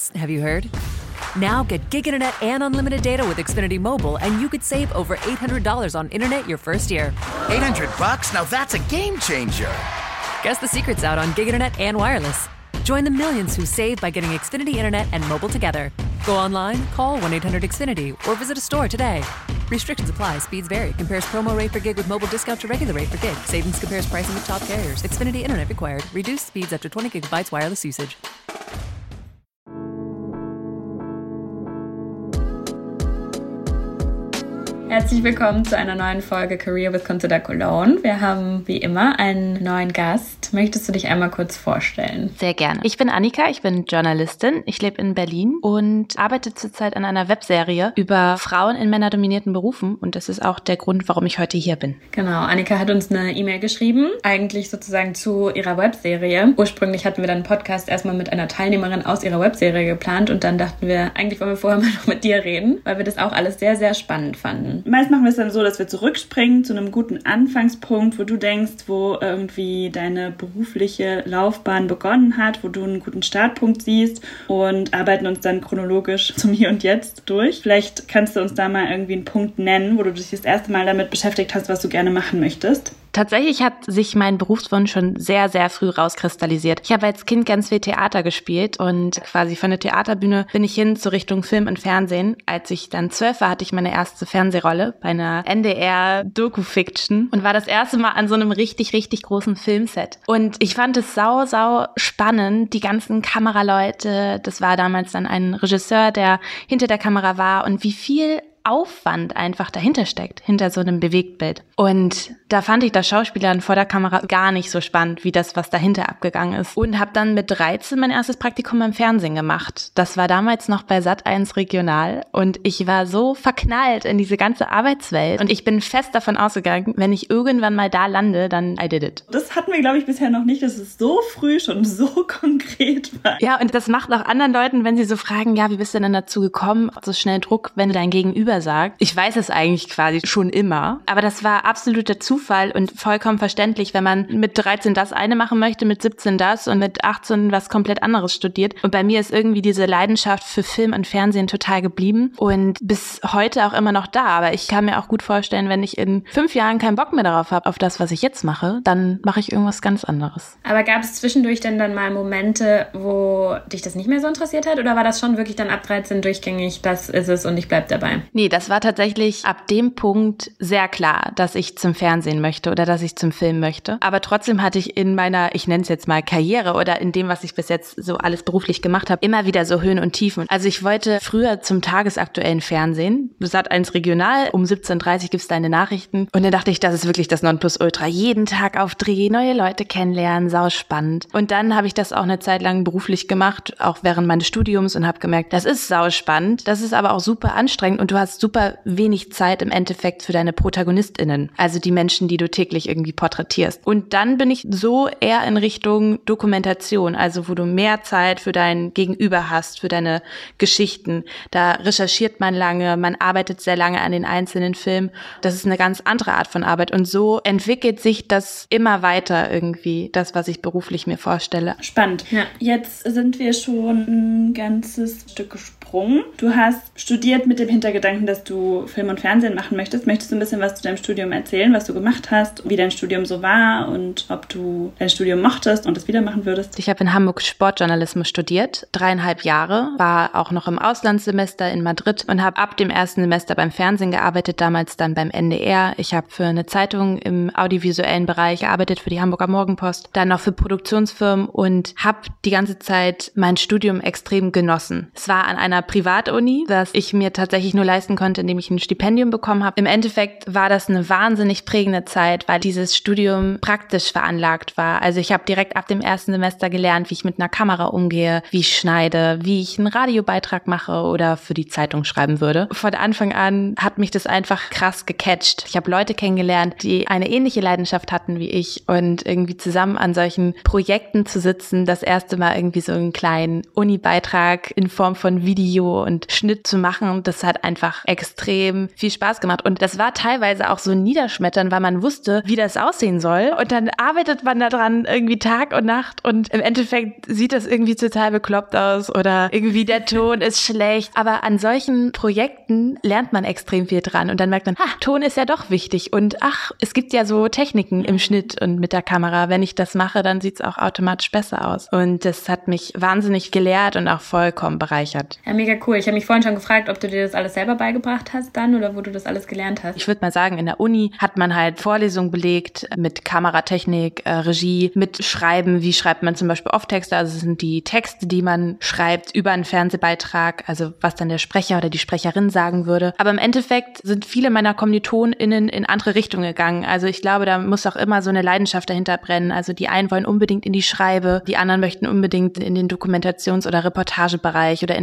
wireless. Have you heard? Now get gig internet and unlimited data with Xfinity Mobile, and you could save over $800 on internet your first year. 800 bucks? Now that's a game changer. Guess the secret's out on gig internet and wireless. Join the millions who save by getting Xfinity Internet and mobile together. Go online, call 1 800 Xfinity, or visit a store today. Restrictions apply, speeds vary, compares promo rate per gig with mobile discount to regular rate per gig. Savings compares pricing with top carriers. Xfinity Internet required. Reduced speeds after 20 gigabytes wireless usage. Herzlich willkommen zu einer neuen Folge Career with Consider Cologne. Wir haben wie immer einen neuen Gast. Möchtest du dich einmal kurz vorstellen? Sehr gerne. Ich bin Annika, ich bin Journalistin. Ich lebe in Berlin und arbeite zurzeit an einer Webserie über Frauen in männerdominierten Berufen. Und das ist auch der Grund, warum ich heute hier bin. Genau, Annika hat uns eine E-Mail geschrieben, eigentlich sozusagen zu ihrer Webserie. Ursprünglich hatten wir dann einen Podcast erstmal mit einer Teilnehmerin aus ihrer Webserie geplant und dann dachten wir, eigentlich wollen wir vorher mal noch mit dir reden, weil wir das auch alles sehr, sehr spannend fanden. Meist machen wir es dann so, dass wir zurückspringen zu einem guten Anfangspunkt, wo du denkst, wo irgendwie deine berufliche Laufbahn begonnen hat, wo du einen guten Startpunkt siehst und arbeiten uns dann chronologisch zum Hier und Jetzt durch. Vielleicht kannst du uns da mal irgendwie einen Punkt nennen, wo du dich das erste Mal damit beschäftigt hast, was du gerne machen möchtest. Tatsächlich hat sich mein Berufswunsch schon sehr, sehr früh rauskristallisiert. Ich habe als Kind ganz viel Theater gespielt und quasi von der Theaterbühne bin ich hin zur Richtung Film und Fernsehen. Als ich dann zwölf war, hatte ich meine erste Fernsehrolle bei einer NDR-Doku-Fiction und war das erste Mal an so einem richtig, richtig großen Filmset. Und ich fand es sau, sau spannend, die ganzen Kameraleute. Das war damals dann ein Regisseur, der hinter der Kamera war und wie viel Aufwand einfach dahinter steckt, hinter so einem Bewegtbild. Und da fand ich das Schauspielern vor der Kamera gar nicht so spannend, wie das, was dahinter abgegangen ist. Und habe dann mit 13 mein erstes Praktikum im Fernsehen gemacht. Das war damals noch bei Sat1 Regional und ich war so verknallt in diese ganze Arbeitswelt und ich bin fest davon ausgegangen, wenn ich irgendwann mal da lande, dann I did it. Das hatten wir, glaube ich, bisher noch nicht, dass es so früh schon so konkret war. Ja, und das macht auch anderen Leuten, wenn sie so fragen, ja, wie bist du denn dazu gekommen, so schnell Druck, wenn du dein Gegenüber sagt. Ich weiß es eigentlich quasi schon immer, aber das war absoluter Zufall und vollkommen verständlich, wenn man mit 13 das eine machen möchte, mit 17 das und mit 18 was komplett anderes studiert. Und bei mir ist irgendwie diese Leidenschaft für Film und Fernsehen total geblieben und bis heute auch immer noch da. Aber ich kann mir auch gut vorstellen, wenn ich in fünf Jahren keinen Bock mehr darauf habe, auf das, was ich jetzt mache, dann mache ich irgendwas ganz anderes. Aber gab es zwischendurch denn dann mal Momente, wo dich das nicht mehr so interessiert hat? Oder war das schon wirklich dann ab 13 durchgängig, das ist es und ich bleib dabei? Nee, das war tatsächlich ab dem Punkt sehr klar, dass ich zum Fernsehen möchte oder dass ich zum Film möchte. Aber trotzdem hatte ich in meiner, ich nenne es jetzt mal Karriere oder in dem, was ich bis jetzt so alles beruflich gemacht habe, immer wieder so Höhen und Tiefen. Also ich wollte früher zum tagesaktuellen Fernsehen, Sat 1 Regional, um 17.30 Uhr gibt's deine Nachrichten. Und dann dachte ich, das ist wirklich das Nonplusultra. Jeden Tag auf Dreh, neue Leute kennenlernen, sau spannend. Und dann habe ich das auch eine Zeit lang beruflich gemacht, auch während meines Studiums und habe gemerkt, das ist sau spannend, das ist aber auch super anstrengend und du hast super wenig Zeit im Endeffekt für deine ProtagonistInnen, also die Menschen, die du täglich irgendwie porträtierst. Und dann bin ich so eher in Richtung Dokumentation, also wo du mehr Zeit für dein Gegenüber hast, für deine Geschichten. Da recherchiert man lange, man arbeitet sehr lange an den einzelnen Filmen. Das ist eine ganz andere Art von Arbeit. Und so entwickelt sich das immer weiter irgendwie, das, was ich beruflich mir vorstelle. Spannend. Ja. Jetzt sind wir schon ein ganzes Stück gesprungen. Du hast studiert mit dem Hintergedanken, dass du Film und Fernsehen machen möchtest. Möchtest du ein bisschen was zu deinem Studium erzählen, was du gemacht hast, wie dein Studium so war und ob du dein Studium mochtest und es wieder machen würdest? Ich habe in Hamburg Sportjournalismus studiert, dreieinhalb Jahre, war auch noch im Auslandssemester in Madrid und habe ab dem ersten Semester beim Fernsehen gearbeitet, damals dann beim NDR. Ich habe für eine Zeitung im audiovisuellen Bereich gearbeitet, für die Hamburger Morgenpost, dann noch für Produktionsfirmen und habe die ganze Zeit mein Studium extrem genossen. Es war an einer Privatuni, das ich mir tatsächlich nur leisten konnte, indem ich ein Stipendium bekommen habe. Im Endeffekt war das eine wahnsinnig prägende Zeit, weil dieses Studium praktisch veranlagt war. Also ich habe direkt ab dem ersten Semester gelernt, wie ich mit einer Kamera umgehe, wie ich schneide, wie ich einen Radiobeitrag mache oder für die Zeitung schreiben würde. Von Anfang an hat mich das einfach krass gecatcht. Ich habe Leute kennengelernt, die eine ähnliche Leidenschaft hatten wie ich und irgendwie zusammen an solchen Projekten zu sitzen, das erste Mal irgendwie so einen kleinen Uni-Beitrag in Form von Video und Schnitt zu machen, das hat einfach extrem viel Spaß gemacht. Und das war teilweise auch so niederschmetternd, weil weil man wusste, wie das aussehen soll. Und dann arbeitet man daran irgendwie Tag und Nacht und im Endeffekt sieht das irgendwie total bekloppt aus oder irgendwie der Ton ist schlecht. Aber an solchen Projekten lernt man extrem viel dran und dann merkt man, ha, Ton ist ja doch wichtig und ach, es gibt ja so Techniken im Schnitt und mit der Kamera. Wenn ich das mache, dann sieht es auch automatisch besser aus. Und das hat mich wahnsinnig gelehrt und auch vollkommen bereichert. Ja, mega cool. Ich habe mich vorhin schon gefragt, ob du dir das alles selber beigebracht hast dann oder wo du das alles gelernt hast. Ich würde mal sagen, in der Uni hat man halt Vorlesungen belegt mit Kameratechnik, äh, Regie, mit Schreiben. Wie schreibt man zum Beispiel Off-Texte? Also es sind die Texte, die man schreibt über einen Fernsehbeitrag, also was dann der Sprecher oder die Sprecherin sagen würde. Aber im Endeffekt sind viele meiner KommilitonInnen in andere Richtungen gegangen. Also ich glaube, da muss auch immer so eine Leidenschaft dahinter brennen. Also die einen wollen unbedingt in die Schreibe, die anderen möchten unbedingt in den Dokumentations- oder Reportagebereich oder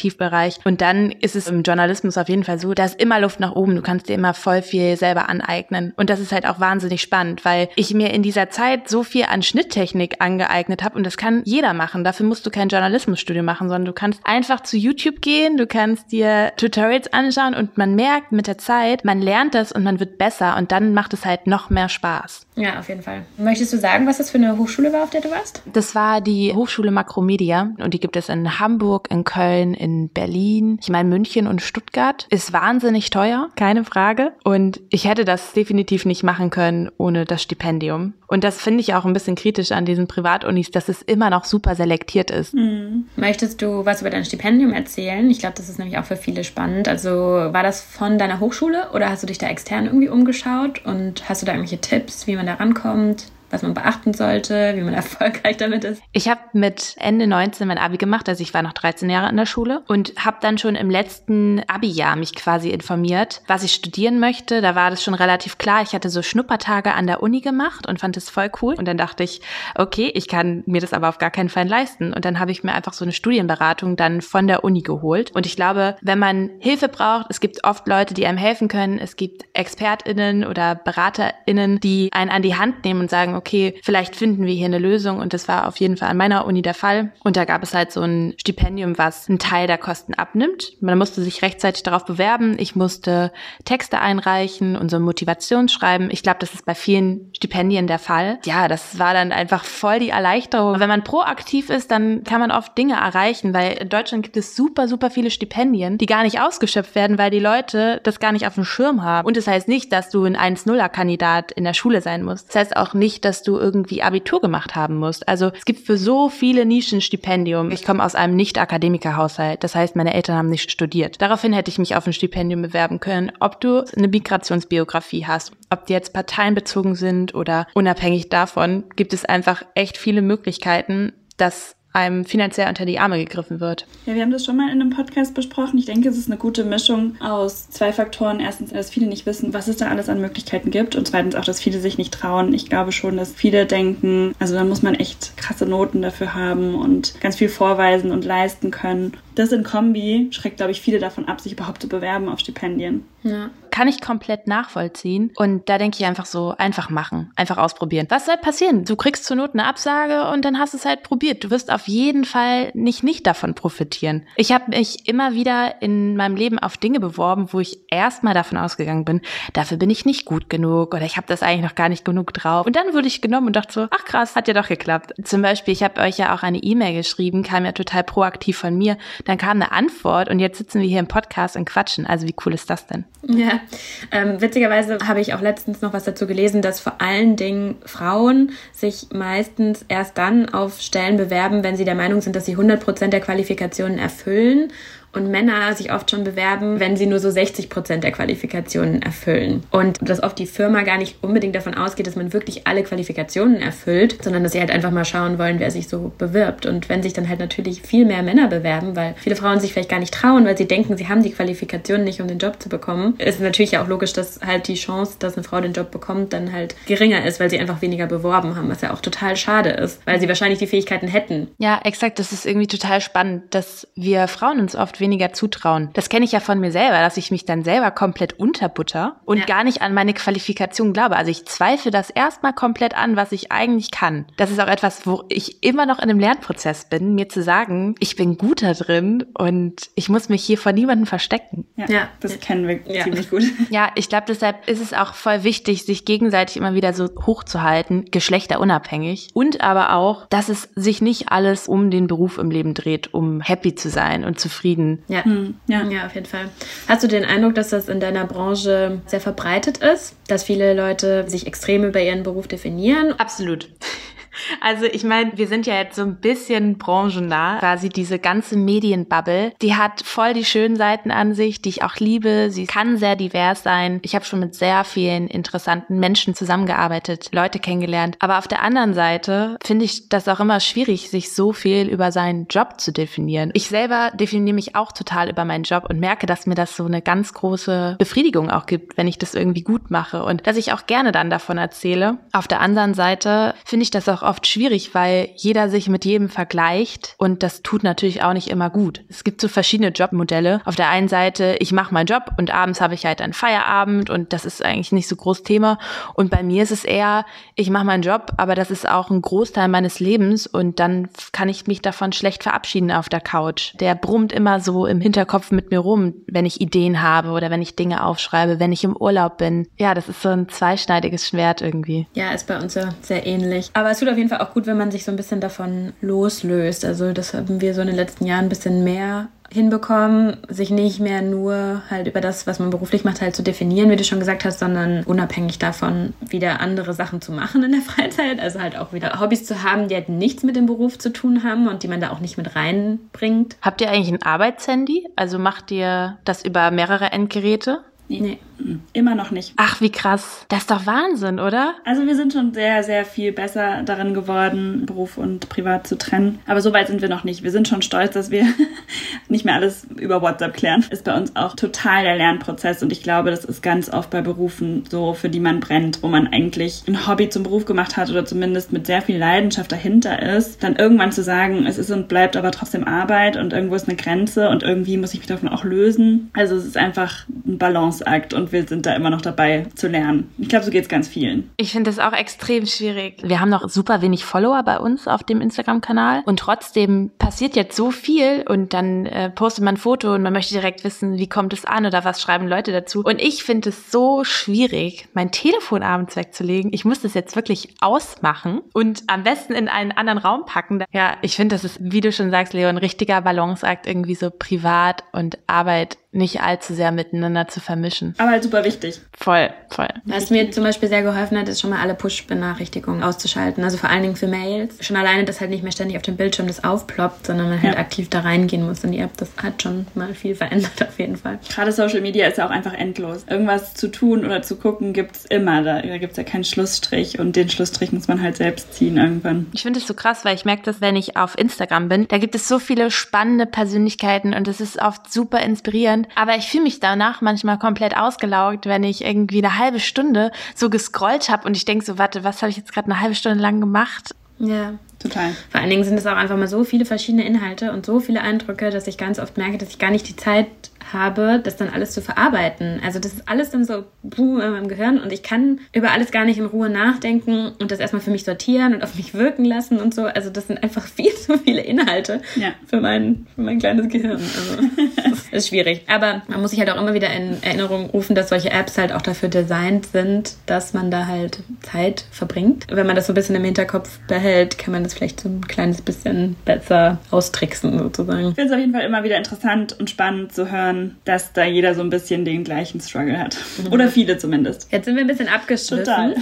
Investigativbereich. Und dann ist es im Journalismus auf jeden Fall so, da ist immer Luft nach oben. Du kannst dir immer voll viel selber aneignen. Und das ist halt auch wahnsinnig spannend, weil ich mir in dieser Zeit so viel an Schnitttechnik angeeignet habe und das kann jeder machen. Dafür musst du kein Journalismusstudium machen, sondern du kannst einfach zu YouTube gehen, du kannst dir Tutorials anschauen und man merkt mit der Zeit, man lernt das und man wird besser und dann macht es halt noch mehr Spaß. Ja, auf jeden Fall. Möchtest du sagen, was das für eine Hochschule war, auf der du warst? Das war die Hochschule Makromedia und die gibt es in Hamburg, in Köln, in Berlin, ich meine München und Stuttgart. Ist wahnsinnig teuer, keine Frage. Und ich hätte das definitiv nicht machen können ohne das Stipendium. Und das finde ich auch ein bisschen kritisch an diesen Privatunis, dass es immer noch super selektiert ist. Mhm. Möchtest du was über dein Stipendium erzählen? Ich glaube, das ist nämlich auch für viele spannend. Also war das von deiner Hochschule oder hast du dich da extern irgendwie umgeschaut und hast du da irgendwelche Tipps, wie man da rankommt? Was man beachten sollte, wie man erfolgreich damit ist? Ich habe mit Ende 19 mein Abi gemacht, also ich war noch 13 Jahre in der Schule und habe dann schon im letzten Abi-Jahr mich quasi informiert, was ich studieren möchte. Da war das schon relativ klar. Ich hatte so Schnuppertage an der Uni gemacht und fand es voll cool. Und dann dachte ich, okay, ich kann mir das aber auf gar keinen Fall leisten. Und dann habe ich mir einfach so eine Studienberatung dann von der Uni geholt. Und ich glaube, wenn man Hilfe braucht, es gibt oft Leute, die einem helfen können. Es gibt ExpertInnen oder BeraterInnen, die einen an die Hand nehmen und sagen, okay, vielleicht finden wir hier eine Lösung. Und das war auf jeden Fall an meiner Uni der Fall. Und da gab es halt so ein Stipendium, was einen Teil der Kosten abnimmt. Man musste sich rechtzeitig darauf bewerben. Ich musste Texte einreichen und so Motivationsschreiben. Ich glaube, das ist bei vielen Stipendien der Fall. Ja, das war dann einfach voll die Erleichterung. Wenn man proaktiv ist, dann kann man oft Dinge erreichen, weil in Deutschland gibt es super, super viele Stipendien, die gar nicht ausgeschöpft werden, weil die Leute das gar nicht auf dem Schirm haben. Und das heißt nicht, dass du ein 1-0er-Kandidat in der Schule sein musst. Das heißt auch nicht, dass du irgendwie Abitur gemacht haben musst. Also es gibt für so viele Nischen Stipendium. Ich komme aus einem Nicht-Akademiker-Haushalt. Das heißt, meine Eltern haben nicht studiert. Daraufhin hätte ich mich auf ein Stipendium bewerben können. Ob du eine Migrationsbiografie hast, ob die jetzt parteienbezogen sind oder unabhängig davon, gibt es einfach echt viele Möglichkeiten, dass einem finanziell unter die Arme gegriffen wird. Ja, wir haben das schon mal in einem Podcast besprochen. Ich denke, es ist eine gute Mischung aus zwei Faktoren. Erstens, dass viele nicht wissen, was es da alles an Möglichkeiten gibt. Und zweitens auch, dass viele sich nicht trauen. Ich glaube schon, dass viele denken, also da muss man echt krasse Noten dafür haben und ganz viel vorweisen und leisten können. Das in Kombi schreckt, glaube ich, viele davon ab, sich überhaupt zu bewerben auf Stipendien. Ja. Kann ich komplett nachvollziehen. Und da denke ich einfach so, einfach machen, einfach ausprobieren. Was soll passieren? Du kriegst zur Not eine Absage und dann hast du es halt probiert. Du wirst auf jeden Fall nicht nicht davon profitieren. Ich habe mich immer wieder in meinem Leben auf Dinge beworben, wo ich erstmal davon ausgegangen bin, dafür bin ich nicht gut genug oder ich habe das eigentlich noch gar nicht genug drauf. Und dann wurde ich genommen und dachte so, ach krass, hat ja doch geklappt. Zum Beispiel, ich habe euch ja auch eine E-Mail geschrieben, kam ja total proaktiv von mir. Dann kam eine Antwort und jetzt sitzen wir hier im Podcast und quatschen. Also wie cool ist das denn? Ja, ähm, witzigerweise habe ich auch letztens noch was dazu gelesen, dass vor allen Dingen Frauen sich meistens erst dann auf Stellen bewerben, wenn sie der Meinung sind, dass sie 100 Prozent der Qualifikationen erfüllen und Männer sich oft schon bewerben, wenn sie nur so 60 Prozent der Qualifikationen erfüllen. Und dass oft die Firma gar nicht unbedingt davon ausgeht, dass man wirklich alle Qualifikationen erfüllt, sondern dass sie halt einfach mal schauen wollen, wer sich so bewirbt. Und wenn sich dann halt natürlich viel mehr Männer bewerben, weil viele Frauen sich vielleicht gar nicht trauen, weil sie denken, sie haben die Qualifikationen nicht, um den Job zu bekommen, ist natürlich auch logisch, dass halt die Chance, dass eine Frau den Job bekommt, dann halt geringer ist, weil sie einfach weniger beworben haben, was ja auch total schade ist, weil sie wahrscheinlich die Fähigkeiten hätten. Ja, exakt. Das ist irgendwie total spannend, dass wir Frauen uns oft Arbeit weniger zutrauen. Das kenne ich ja von mir selber, dass ich mich dann selber komplett unterbutter und ja. gar nicht an meine Qualifikation glaube. Also ich zweifle das erstmal komplett an, was ich eigentlich kann. Das ist auch etwas, wo ich immer noch in einem Lernprozess bin, mir zu sagen, ich bin gut da drin und ich muss mich hier vor niemandem verstecken. Ja, ja. das kennen wir ja. ziemlich gut. Ja, ich glaube, deshalb ist es auch voll wichtig, sich gegenseitig immer wieder so hochzuhalten, geschlechterunabhängig und aber auch, dass es sich nicht alles um den Beruf im Leben dreht, um happy zu sein und zufrieden. Ja, hm. ja. ja auf jeden Fall. Hast du den Eindruck, dass das in deiner Branche sehr verbreitet ist, dass viele Leute sich extrem über ihren Beruf definieren? Absolut. Also ich meine, wir sind ja jetzt so ein bisschen branchennah. Quasi diese ganze Medienbubble, die hat voll die schönen Seiten an sich, die ich auch liebe. Sie kann sehr divers sein. Ich habe schon mit sehr vielen interessanten Menschen zusammengearbeitet, Leute kennengelernt. Aber auf der anderen Seite finde ich das auch immer schwierig, sich so viel über seinen Job zu definieren. Ich selber definiere mich auch total über meinen Job und merke, dass mir das so eine ganz große Befriedigung auch gibt, wenn ich das irgendwie gut mache und dass ich auch gerne dann davon erzähle. Auf der anderen Seite finde ich das auch oft schwierig, weil jeder sich mit jedem vergleicht und das tut natürlich auch nicht immer gut. Es gibt so verschiedene Jobmodelle. Auf der einen Seite, ich mache meinen Job und abends habe ich halt einen Feierabend und das ist eigentlich nicht so groß Thema. Und bei mir ist es eher, ich mache meinen Job, aber das ist auch ein Großteil meines Lebens und dann kann ich mich davon schlecht verabschieden auf der Couch. Der brummt immer so im Hinterkopf mit mir rum, wenn ich Ideen habe oder wenn ich Dinge aufschreibe, wenn ich im Urlaub bin. Ja, das ist so ein zweischneidiges Schwert irgendwie. Ja, ist bei uns ja sehr ähnlich. Aber es tut auf jeden Fall auch gut, wenn man sich so ein bisschen davon loslöst. Also das haben wir so in den letzten Jahren ein bisschen mehr hinbekommen, sich nicht mehr nur halt über das, was man beruflich macht, halt zu definieren, wie du schon gesagt hast, sondern unabhängig davon wieder andere Sachen zu machen in der Freizeit. Also halt auch wieder Hobbys zu haben, die halt nichts mit dem Beruf zu tun haben und die man da auch nicht mit reinbringt. Habt ihr eigentlich ein Arbeitshandy? Also macht ihr das über mehrere Endgeräte? Nee. nee. Immer noch nicht. Ach, wie krass. Das ist doch Wahnsinn, oder? Also wir sind schon sehr, sehr viel besser darin geworden, Beruf und Privat zu trennen. Aber so weit sind wir noch nicht. Wir sind schon stolz, dass wir nicht mehr alles über WhatsApp klären. Ist bei uns auch total der Lernprozess und ich glaube, das ist ganz oft bei Berufen so, für die man brennt, wo man eigentlich ein Hobby zum Beruf gemacht hat oder zumindest mit sehr viel Leidenschaft dahinter ist, dann irgendwann zu sagen, es ist und bleibt aber trotzdem Arbeit und irgendwo ist eine Grenze und irgendwie muss ich mich davon auch lösen. Also es ist einfach ein Balanceakt und wir sind da immer noch dabei zu lernen. Ich glaube, so geht es ganz vielen. Ich finde das auch extrem schwierig. Wir haben noch super wenig Follower bei uns auf dem Instagram-Kanal und trotzdem passiert jetzt so viel und dann äh, postet man ein Foto und man möchte direkt wissen, wie kommt es an oder was schreiben Leute dazu. Und ich finde es so schwierig, mein Telefon abends wegzulegen. Ich muss das jetzt wirklich ausmachen und am besten in einen anderen Raum packen. Ja, ich finde, das ist, wie du schon sagst, Leo, ein richtiger Balanceakt, irgendwie so privat und Arbeit nicht allzu sehr miteinander zu vermischen. Aber halt super wichtig. Voll, voll. Was mir zum Beispiel sehr geholfen hat, ist schon mal alle Push-Benachrichtigungen auszuschalten. Also vor allen Dingen für Mails. Schon alleine, dass halt nicht mehr ständig auf dem Bildschirm das aufploppt, sondern man halt ja. aktiv da reingehen muss in die App. Das hat schon mal viel verändert auf jeden Fall. Gerade Social Media ist ja auch einfach endlos. Irgendwas zu tun oder zu gucken gibt's immer. Da, da gibt's ja keinen Schlussstrich und den Schlussstrich muss man halt selbst ziehen irgendwann. Ich finde es so krass, weil ich merke das, wenn ich auf Instagram bin. Da gibt es so viele spannende Persönlichkeiten und es ist oft super inspirierend spannend. Aber ich fühle mich danach manchmal komplett ausgelaugt, wenn ich irgendwie eine halbe Stunde so gescrollt habe und ich denke so, warte, was habe ich jetzt gerade eine halbe Stunde lang gemacht? Ja. Total. Vor allen Dingen sind es auch einfach mal so viele verschiedene Inhalte und so viele Eindrücke, dass ich ganz oft merke, dass ich gar nicht die Zeit habe, das dann alles zu verarbeiten. Also das ist alles dann so in meinem Gehirn und ich kann über alles gar nicht in Ruhe nachdenken und das erstmal für mich sortieren und auf mich wirken lassen und so. Also das sind einfach viel zu viele Inhalte ja. für, mein, für mein kleines Gehirn. Also das ist schwierig. Aber man muss sich halt auch immer wieder in Erinnerung rufen, dass solche Apps halt auch dafür designt sind, dass man da halt Zeit verbringt. Wenn man das so ein bisschen im Hinterkopf behält, kann man das vielleicht so ein kleines bisschen besser austricksen sozusagen. Ich finde es auf jeden Fall immer wieder interessant und spannend zu hören, dass da jeder so ein bisschen den gleichen Struggle hat. Mhm. Oder viele zumindest. Jetzt sind wir ein bisschen abgeschlossen. Total.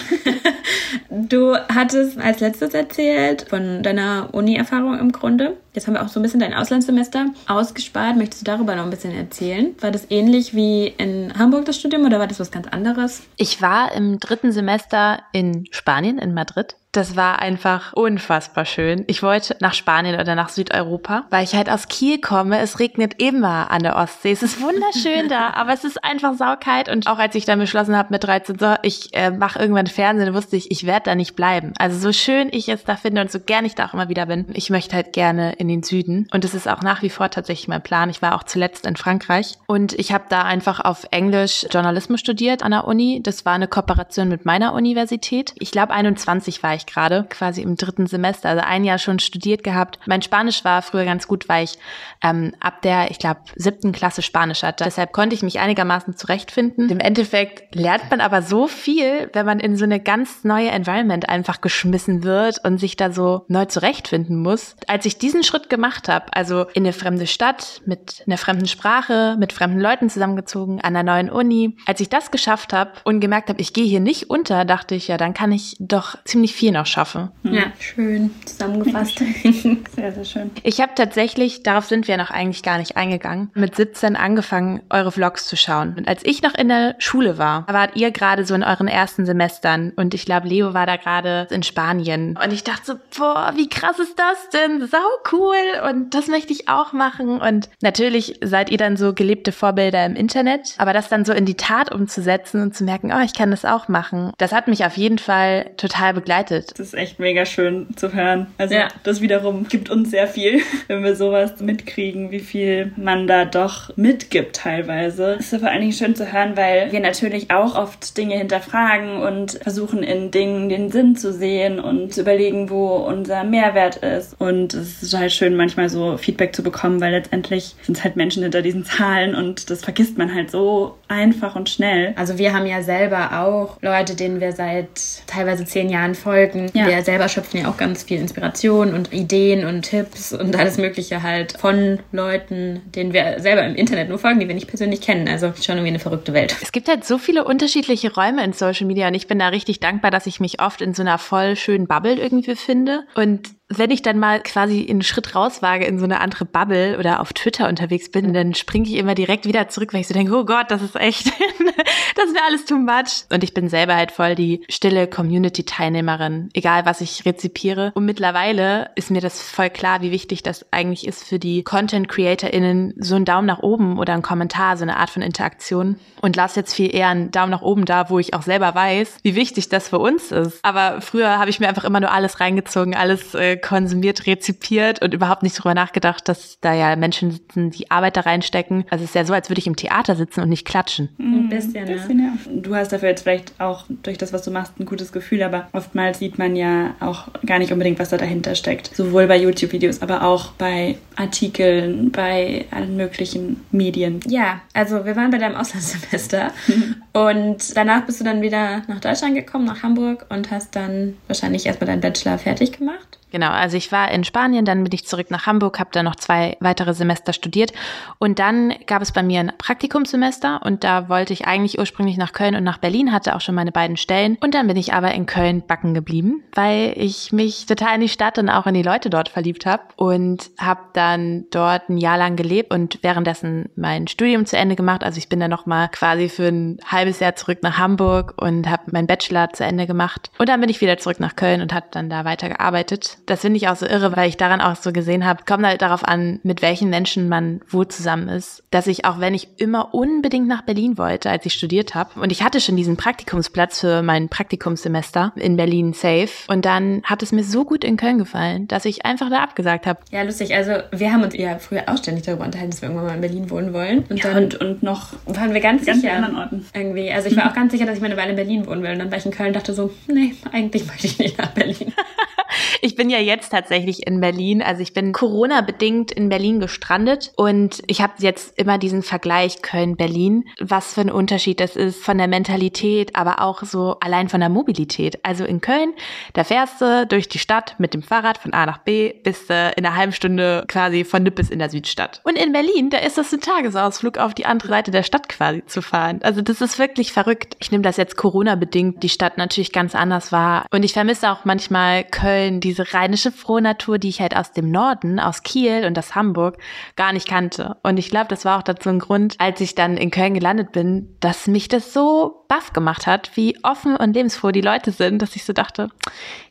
du hattest als letztes erzählt von deiner Uni-Erfahrung im Grunde. Jetzt haben wir auch so ein bisschen dein Auslandssemester ausgespart. Möchtest du darüber noch ein bisschen erzählen? War das ähnlich wie in Hamburg das Studium oder war das was ganz anderes? Ich war im dritten Semester in Spanien, in Madrid Das war einfach unfassbar schön. Ich wollte nach Spanien oder nach Südeuropa, weil ich halt aus Kiel komme. Es regnet immer an der Ostsee. Es ist wunderschön da, aber es ist einfach saukalt. Und auch als ich dann beschlossen habe mit 13, so, ich äh, mache irgendwann Fernsehen, wusste ich, ich werde da nicht bleiben. Also so schön ich es da finde und so gern ich da auch immer wieder bin, ich möchte halt gerne in den Süden. Und es ist auch nach wie vor tatsächlich mein Plan. Ich war auch zuletzt in Frankreich und ich habe da einfach auf Englisch Journalismus studiert an der Uni. Das war eine Kooperation mit meiner Universität. Ich glaube, 21 war ich gerade, quasi im dritten Semester, also ein Jahr schon studiert gehabt. Mein Spanisch war früher ganz gut, weil ich ähm, ab der, ich glaube, siebten Klasse Spanisch hatte. Deshalb konnte ich mich einigermaßen zurechtfinden. Im Endeffekt lernt man aber so viel, wenn man in so eine ganz neue Environment einfach geschmissen wird und sich da so neu zurechtfinden muss. Als ich diesen Schritt gemacht habe, also in eine fremde Stadt mit einer fremden Sprache, mit fremden Leuten zusammengezogen, an einer neuen Uni, als ich das geschafft habe und gemerkt habe, ich gehe hier nicht unter, dachte ich, ja, dann kann ich doch ziemlich viel noch schaffen. Ja, schön zusammengefasst. Sehr, sehr schön. Ich habe tatsächlich, darauf sind wir noch eigentlich gar nicht eingegangen, mit 17 angefangen, eure Vlogs zu schauen. Und als ich noch in der Schule war, wart ihr gerade so in euren ersten Semestern und ich glaube, Leo war da gerade in Spanien. Und ich dachte so, boah, wie krass ist das denn? Sau cool und das möchte ich auch machen. Und natürlich seid ihr dann so gelebte Vorbilder im Internet, aber das dann so in die Tat umzusetzen und zu merken, oh, ich kann das auch machen, das hat mich auf jeden Fall total begleitet. Das ist echt mega schön zu hören. Also Ja. das wiederum gibt uns sehr viel, wenn wir sowas mitkriegen, wie viel man da doch mitgibt teilweise. Es ist vor allen Dingen schön zu hören, weil wir natürlich auch oft Dinge hinterfragen und versuchen in Dingen den Sinn zu sehen und zu überlegen, wo unser Mehrwert ist. Und es ist halt schön, manchmal so Feedback zu bekommen, weil letztendlich sind es halt Menschen hinter diesen Zahlen und das vergisst man halt so einfach und schnell. Also wir haben ja selber auch Leute, denen wir seit teilweise zehn Jahren folgen. Ja. Wir selber schöpfen ja auch ganz viel Inspiration und Ideen und Tipps und alles Mögliche halt von Leuten, denen wir selber im Internet nur folgen, die wir nicht persönlich kennen. Also schon irgendwie eine verrückte Welt. Es gibt halt so viele unterschiedliche Räume in Social Media und ich bin da richtig dankbar, dass ich mich oft in so einer voll schönen Bubble irgendwie finde. Und wenn ich dann mal quasi einen Schritt rauswage in so eine andere Bubble oder auf Twitter unterwegs bin, dann springe ich immer direkt wieder zurück, weil ich so denke, oh Gott, das ist echt, das wäre alles too much. Und ich bin selber halt voll die stille Community-Teilnehmerin, egal was ich rezipiere. Und mittlerweile ist mir das voll klar, wie wichtig das eigentlich ist für die Content-CreatorInnen, so einen Daumen nach oben oder einen Kommentar, so eine Art von Interaktion. Und lass jetzt viel eher einen Daumen nach oben da, wo ich auch selber weiß, wie wichtig das für uns ist. Aber früher habe ich mir einfach immer nur alles reingezogen, alles äh, konsumiert, rezipiert und überhaupt nicht drüber nachgedacht, dass da ja Menschen sitzen, die Arbeit da reinstecken. Also es ist ja so, als würde ich im Theater sitzen und nicht klatschen. Ein bisschen, ne? bisschen, ja. Du hast dafür jetzt vielleicht auch durch das, was du machst, ein gutes Gefühl, aber oftmals sieht man ja auch gar nicht unbedingt, was da dahinter steckt. Sowohl bei YouTube-Videos, aber auch bei Artikeln, bei allen möglichen Medien. Ja, also wir waren bei deinem Auslandssemester und danach bist du dann wieder nach Deutschland gekommen, nach Hamburg und hast dann wahrscheinlich erstmal deinen Bachelor fertig gemacht. Genau, also ich war in Spanien, dann bin ich zurück nach Hamburg, habe da noch zwei weitere Semester studiert und dann gab es bei mir ein Praktikumssemester und da wollte ich eigentlich ursprünglich nach Köln und nach Berlin, hatte auch schon meine beiden Stellen und dann bin ich aber in Köln backen geblieben, weil ich mich total in die Stadt und auch in die Leute dort verliebt habe und habe dann dort ein Jahr lang gelebt und währenddessen mein Studium zu Ende gemacht. Also ich bin dann noch mal quasi für ein halbes Jahr zurück nach Hamburg und habe meinen Bachelor zu Ende gemacht und dann bin ich wieder zurück nach Köln und habe dann da weitergearbeitet. Das finde ich auch so irre, weil ich daran auch so gesehen habe, kommt halt darauf an, mit welchen Menschen man wo zusammen ist, dass ich auch wenn ich immer unbedingt nach Berlin wollte, als ich studiert habe und ich hatte schon diesen Praktikumsplatz für mein Praktikumssemester in Berlin safe und dann hat es mir so gut in Köln gefallen, dass ich einfach da abgesagt habe. Ja, lustig. Also wir haben uns ja früher auch ständig darüber unterhalten, dass wir irgendwann mal in Berlin wohnen wollen. Und Ja, dann und, und noch waren wir ganz, ganz sicher. anderen Orten. Irgendwie. Also ich war auch ganz sicher, dass ich mal eine Weile in Berlin wohnen will. Und dann war ich in Köln und dachte so, nee, eigentlich möchte ich nicht nach Berlin. Ich bin ja jetzt tatsächlich in Berlin. Also ich bin Corona-bedingt in Berlin gestrandet und ich habe jetzt immer diesen Vergleich Köln-Berlin, was für ein Unterschied das ist von der Mentalität, aber auch so allein von der Mobilität. Also in Köln, da fährst du durch die Stadt mit dem Fahrrad von A nach B, bist du in einer halben Stunde quasi von Nippes in der Südstadt. Und in Berlin, da ist das ein Tagesausflug auf die andere Seite der Stadt quasi zu fahren. Also das ist wirklich verrückt. Ich nehme das jetzt Corona-bedingt, die Stadt natürlich ganz anders war. Und ich vermisse auch manchmal Köln, diese rheinische Frohnatur, die ich halt aus dem Norden, aus Kiel und aus Hamburg gar nicht kannte. Und ich glaube, das war auch dazu ein Grund, als ich dann in Köln gelandet bin, dass mich das so baff gemacht hat, wie offen und lebensfroh die Leute sind, dass ich so dachte,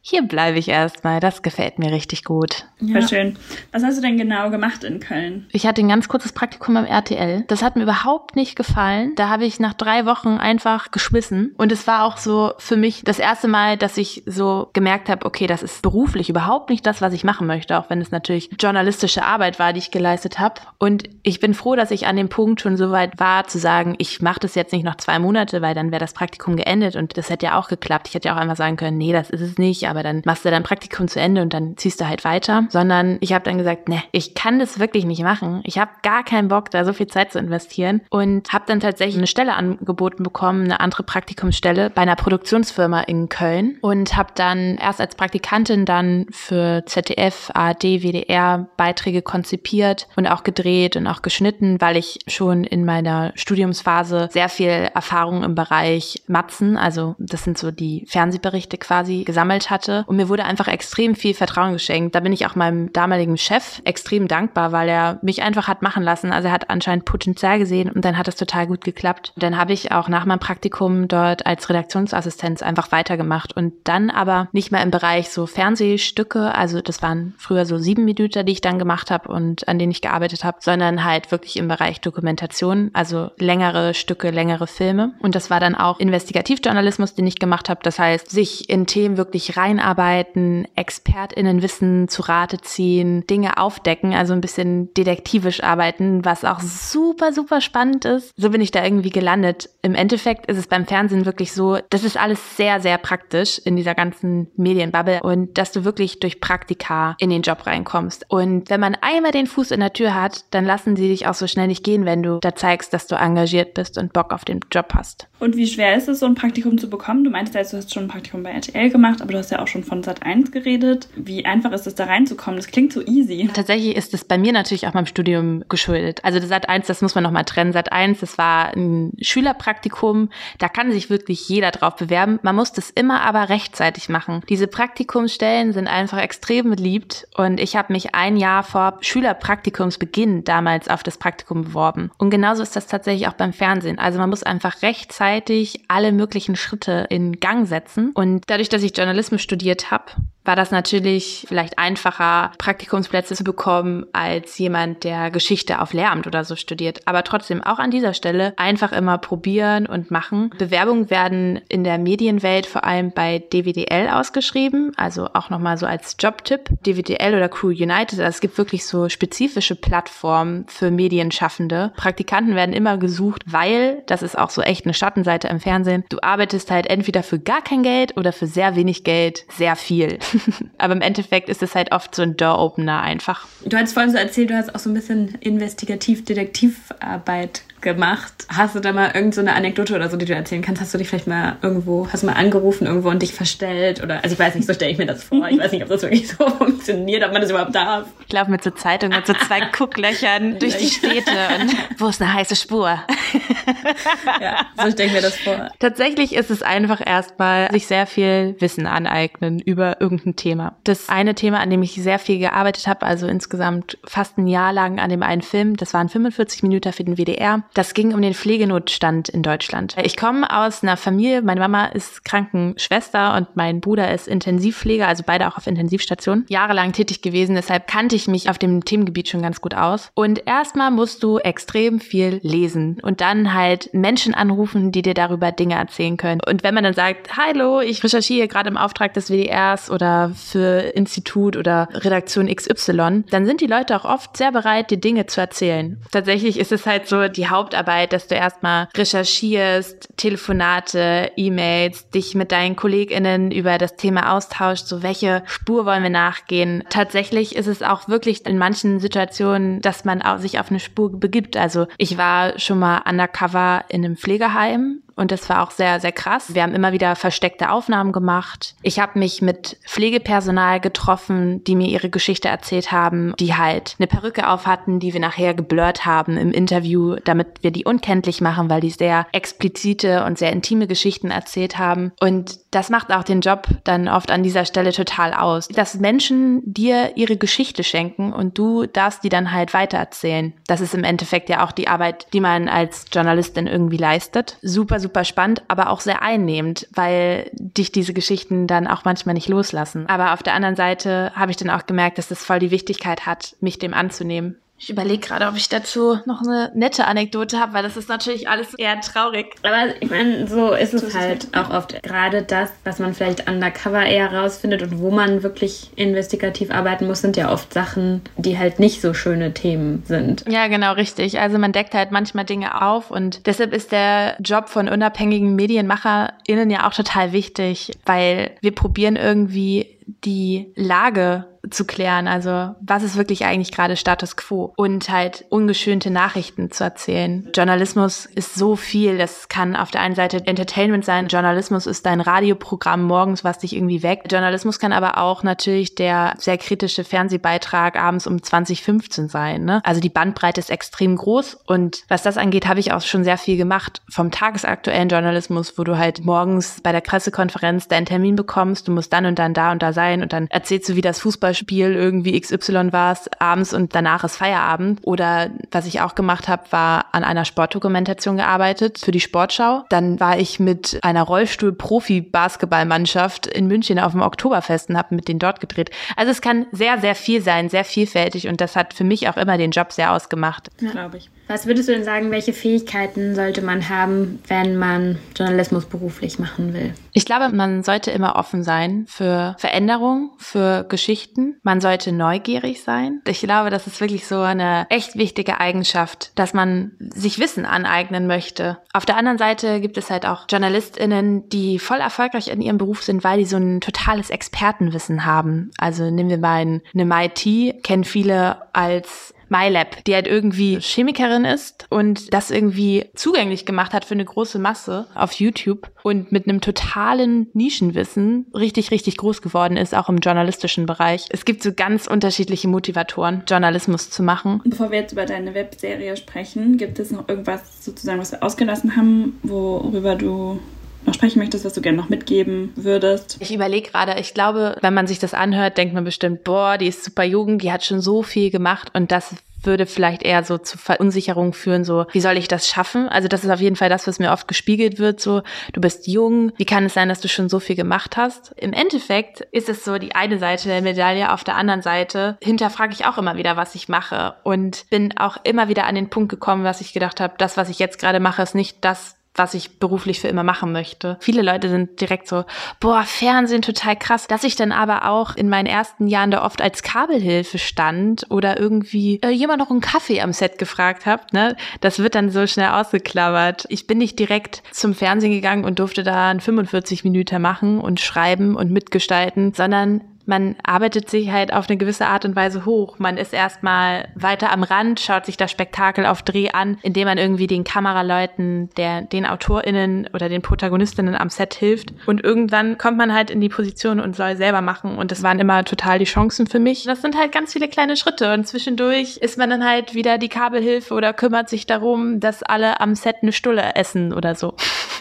hier bleibe ich erstmal, das gefällt mir richtig gut. Ja. schön. Was hast du denn genau gemacht in Köln? Ich hatte ein ganz kurzes Praktikum am RTL. Das hat mir überhaupt nicht gefallen. Da habe ich nach drei Wochen einfach geschmissen. Und es war auch so für mich das erste Mal, dass ich so gemerkt habe, okay, das ist beruflich überhaupt nicht das, was ich machen möchte, auch wenn es natürlich journalistische Arbeit war, die ich geleistet habe. Und ich bin froh, dass ich an dem Punkt schon so weit war, zu sagen, ich mache das jetzt nicht noch zwei Monate, weil dann wäre das Praktikum geendet und das hätte ja auch geklappt. Ich hätte ja auch einfach sagen können, nee, das ist es nicht, aber dann machst du dein Praktikum zu Ende und dann ziehst du halt weiter. Sondern ich habe dann gesagt, nee, ich kann das wirklich nicht machen. Ich habe gar keinen Bock, da so viel Zeit zu investieren und habe dann tatsächlich eine Stelle angeboten bekommen, eine andere Praktikumsstelle bei einer Produktionsfirma in Köln und habe dann erst als Praktikantin dann für ZDF, ARD, WDR Beiträge konzipiert und auch gedreht und auch geschnitten, weil ich schon in meiner Studiumsphase sehr viel Erfahrung im Bereich Matzen, also das sind so die Fernsehberichte quasi, gesammelt hatte. Und mir wurde einfach extrem viel Vertrauen geschenkt. Da bin ich auch meinem damaligen Chef extrem dankbar, weil er mich einfach hat machen lassen. Also er hat anscheinend Potenzial gesehen und dann hat es total gut geklappt. Dann habe ich auch nach meinem Praktikum dort als Redaktionsassistenz einfach weitergemacht und dann aber nicht mehr im Bereich so Fernsehstücke, also das waren früher so sieben Minuten, die ich dann gemacht habe und an denen ich gearbeitet habe, sondern halt wirklich im Bereich Dokumentation, also längere Stücke, längere Filme. Und das war dann auch Investigativjournalismus, den ich gemacht habe. Das heißt, sich in Themen wirklich reinarbeiten, ExpertInnenwissen zu Rate ziehen, Dinge aufdecken, also ein bisschen detektivisch arbeiten, was auch super, super spannend ist. So bin ich da irgendwie gelandet. Im Endeffekt ist es beim Fernsehen wirklich so, das ist alles sehr, sehr praktisch in dieser ganzen Medienbubble und dass du wirklich durch Praktika in den Job reinkommst. Und wenn man einmal den Fuß in der Tür hat, dann lassen sie dich auch so schnell nicht gehen, wenn du da zeigst, dass du engagiert bist und Bock auf den Job hast. Und wie schwer ist es, so ein Praktikum zu bekommen? Du meintest ja, du hast schon ein Praktikum bei RTL gemacht, aber du hast ja auch schon von Sat1 geredet. Wie einfach ist es, da reinzukommen? Das klingt so easy. Tatsächlich ist es bei mir natürlich auch meinem Studium geschuldet. Also Sat1, das muss man nochmal trennen. Sat1, das war ein Schülerpraktikum. Da kann sich wirklich jeder drauf bewerben. Man muss das immer aber rechtzeitig machen. Diese Praktikumsstellen sind einfach extrem beliebt und ich habe mich ein Jahr vor Schülerpraktikumsbeginn damals auf das Praktikum beworben. Und genauso ist das tatsächlich auch beim Fernsehen. Also man muss einfach rechtzeitig alle möglichen Schritte in Gang setzen. Und dadurch, dass ich Journalismus studiert habe, war das natürlich vielleicht einfacher, Praktikumsplätze zu bekommen, als jemand, der Geschichte auf Lehramt oder so studiert. Aber trotzdem auch an dieser Stelle einfach immer probieren und machen. Bewerbungen werden in der Medienwelt vor allem bei DWDL ausgeschrieben, also auch nochmal so als Jobtipp. DWDL oder Crew United, also es gibt wirklich so spezifische Plattformen für Medienschaffende. Praktikanten werden immer gesucht, weil, das ist auch so echt eine Schattenseite im Fernsehen, du arbeitest halt entweder für gar kein Geld oder für sehr wenig Geld sehr viel. Aber im Endeffekt ist es halt oft so ein Door-Opener einfach. Du hast vorhin so erzählt, du hast auch so ein bisschen Investigativ-Detektivarbeit gemacht. Hast du da mal irgendeine so Anekdote oder so, die du erzählen kannst? Hast du dich vielleicht mal irgendwo, hast du mal angerufen irgendwo und dich verstellt? Oder, also ich weiß nicht, so stelle ich mir das vor. Ich weiß nicht, ob das wirklich so funktioniert, ob man das überhaupt darf. Ich laufe mit so Zeitungen mit so zwei Gucklöchern durch die Städte und wo ist eine heiße Spur? ja, so stelle ich mir das vor. Tatsächlich ist es einfach erstmal sich sehr viel Wissen aneignen über irgendein Thema. Das eine Thema, an dem ich sehr viel gearbeitet habe, also insgesamt fast ein Jahr lang an dem einen Film, das waren 45 Minuten für den WDR. Das ging um den Pflegenotstand in Deutschland. Ich komme aus einer Familie, meine Mama ist Krankenschwester und mein Bruder ist Intensivpfleger, also beide auch auf Intensivstation. Jahrelang tätig gewesen, deshalb kannte ich mich auf dem Themengebiet schon ganz gut aus. Und erstmal musst du extrem viel lesen und dann halt Menschen anrufen, die dir darüber Dinge erzählen können. Und wenn man dann sagt, hallo, ich recherchiere gerade im Auftrag des WDRs oder für Institut oder Redaktion XY, dann sind die Leute auch oft sehr bereit, dir Dinge zu erzählen. Tatsächlich ist es halt so die Hauptarbeit, dass du erstmal recherchierst, Telefonate, E-Mails, dich mit deinen KollegInnen über das Thema austauschst, so welche Spur wollen wir nachgehen. Tatsächlich ist es auch wirklich in manchen Situationen, dass man sich auf eine Spur begibt. Also ich war schon mal undercover in einem Pflegeheim und das war auch sehr, sehr krass. Wir haben immer wieder versteckte Aufnahmen gemacht. Ich habe mich mit Pflegepersonal getroffen, die mir ihre Geschichte erzählt haben, die halt eine Perücke auf hatten, die wir nachher geblurrt haben im Interview, damit wir die unkenntlich machen, weil die sehr explizite und sehr intime Geschichten erzählt haben. Und das macht auch den Job dann oft an dieser Stelle total aus. Dass Menschen dir ihre Geschichte schenken und du darfst die dann halt weitererzählen. Das ist im Endeffekt ja auch die Arbeit, die man als Journalistin irgendwie leistet. Super, super super spannend, aber auch sehr einnehmend, weil dich diese Geschichten dann auch manchmal nicht loslassen. Aber auf der anderen Seite habe ich dann auch gemerkt, dass das voll die Wichtigkeit hat, mich dem anzunehmen. Ich überlege gerade, ob ich dazu noch eine nette Anekdote habe, weil das ist natürlich alles eher traurig. Aber ich meine, so ist es halt auch oft. Gerade das, was man vielleicht undercover eher rausfindet und wo man wirklich investigativ arbeiten muss, sind ja oft Sachen, die halt nicht so schöne Themen sind. Ja, genau, richtig. Also man deckt halt manchmal Dinge auf und deshalb ist der Job von unabhängigen MedienmacherInnen ja auch total wichtig, weil wir probieren irgendwie die Lage zu klären. Also was ist wirklich eigentlich gerade Status quo? Und halt ungeschönte Nachrichten zu erzählen. Journalismus ist so viel. Das kann auf der einen Seite Entertainment sein. Journalismus ist dein Radioprogramm morgens, was dich irgendwie weckt. Journalismus kann aber auch natürlich der sehr kritische Fernsehbeitrag abends um 2015 sein. Ne? Also die Bandbreite ist extrem groß. Und was das angeht, habe ich auch schon sehr viel gemacht vom tagesaktuellen Journalismus, wo du halt morgens bei der Pressekonferenz deinen Termin bekommst. Du musst dann und dann da und da sein und dann erzählst du, wie das Fußball Fußballspiel irgendwie XY war es abends und danach ist Feierabend. Oder was ich auch gemacht habe, war an einer Sportdokumentation gearbeitet für die Sportschau. Dann war ich mit einer Rollstuhl-Profi-Basketballmannschaft in München auf dem Oktoberfest und habe mit denen dort gedreht. Also es kann sehr, sehr viel sein, sehr vielfältig und das hat für mich auch immer den Job sehr ausgemacht. Ja. Glaube ich. Was würdest du denn sagen, welche Fähigkeiten sollte man haben, wenn man Journalismus beruflich machen will? Ich glaube, man sollte immer offen sein für Veränderung, für Geschichten. Man sollte neugierig sein. Ich glaube, das ist wirklich so eine echt wichtige Eigenschaft, dass man sich Wissen aneignen möchte. Auf der anderen Seite gibt es halt auch JournalistInnen, die voll erfolgreich in ihrem Beruf sind, weil die so ein totales Expertenwissen haben. Also nehmen wir mal eine MIT, kennen viele als MyLab, die halt irgendwie Chemikerin ist und das irgendwie zugänglich gemacht hat für eine große Masse auf YouTube und mit einem totalen Nischenwissen richtig, richtig groß geworden ist, auch im journalistischen Bereich. Es gibt so ganz unterschiedliche Motivatoren, Journalismus zu machen. Bevor wir jetzt über deine Webserie sprechen, gibt es noch irgendwas sozusagen, was wir ausgelassen haben, worüber du noch sprechen möchtest, was du gerne noch mitgeben würdest? Ich überlege gerade, ich glaube, wenn man sich das anhört, denkt man bestimmt, boah, die ist super jung, die hat schon so viel gemacht und das würde vielleicht eher so zu Verunsicherung führen, so, wie soll ich das schaffen? Also das ist auf jeden Fall das, was mir oft gespiegelt wird, so, du bist jung, wie kann es sein, dass du schon so viel gemacht hast? Im Endeffekt ist es so die eine Seite der Medaille, auf der anderen Seite hinterfrage ich auch immer wieder, was ich mache und bin auch immer wieder an den Punkt gekommen, was ich gedacht habe, das, was ich jetzt gerade mache, ist nicht das, was ich beruflich für immer machen möchte. Viele Leute sind direkt so, boah, Fernsehen total krass. Dass ich dann aber auch in meinen ersten Jahren da oft als Kabelhilfe stand oder irgendwie äh, jemand noch einen Kaffee am Set gefragt habt, ne, das wird dann so schnell ausgeklammert. Ich bin nicht direkt zum Fernsehen gegangen und durfte da einen 45 Minuten machen und schreiben und mitgestalten, sondern man arbeitet sich halt auf eine gewisse Art und Weise hoch. Man ist erstmal weiter am Rand, schaut sich das Spektakel auf Dreh an, indem man irgendwie den Kameraleuten, der, den AutorInnen oder den Protagonistinnen am Set hilft. Und irgendwann kommt man halt in die Position und soll selber machen. Und das waren immer total die Chancen für mich. Das sind halt ganz viele kleine Schritte. Und zwischendurch ist man dann halt wieder die Kabelhilfe oder kümmert sich darum, dass alle am Set eine Stulle essen oder so.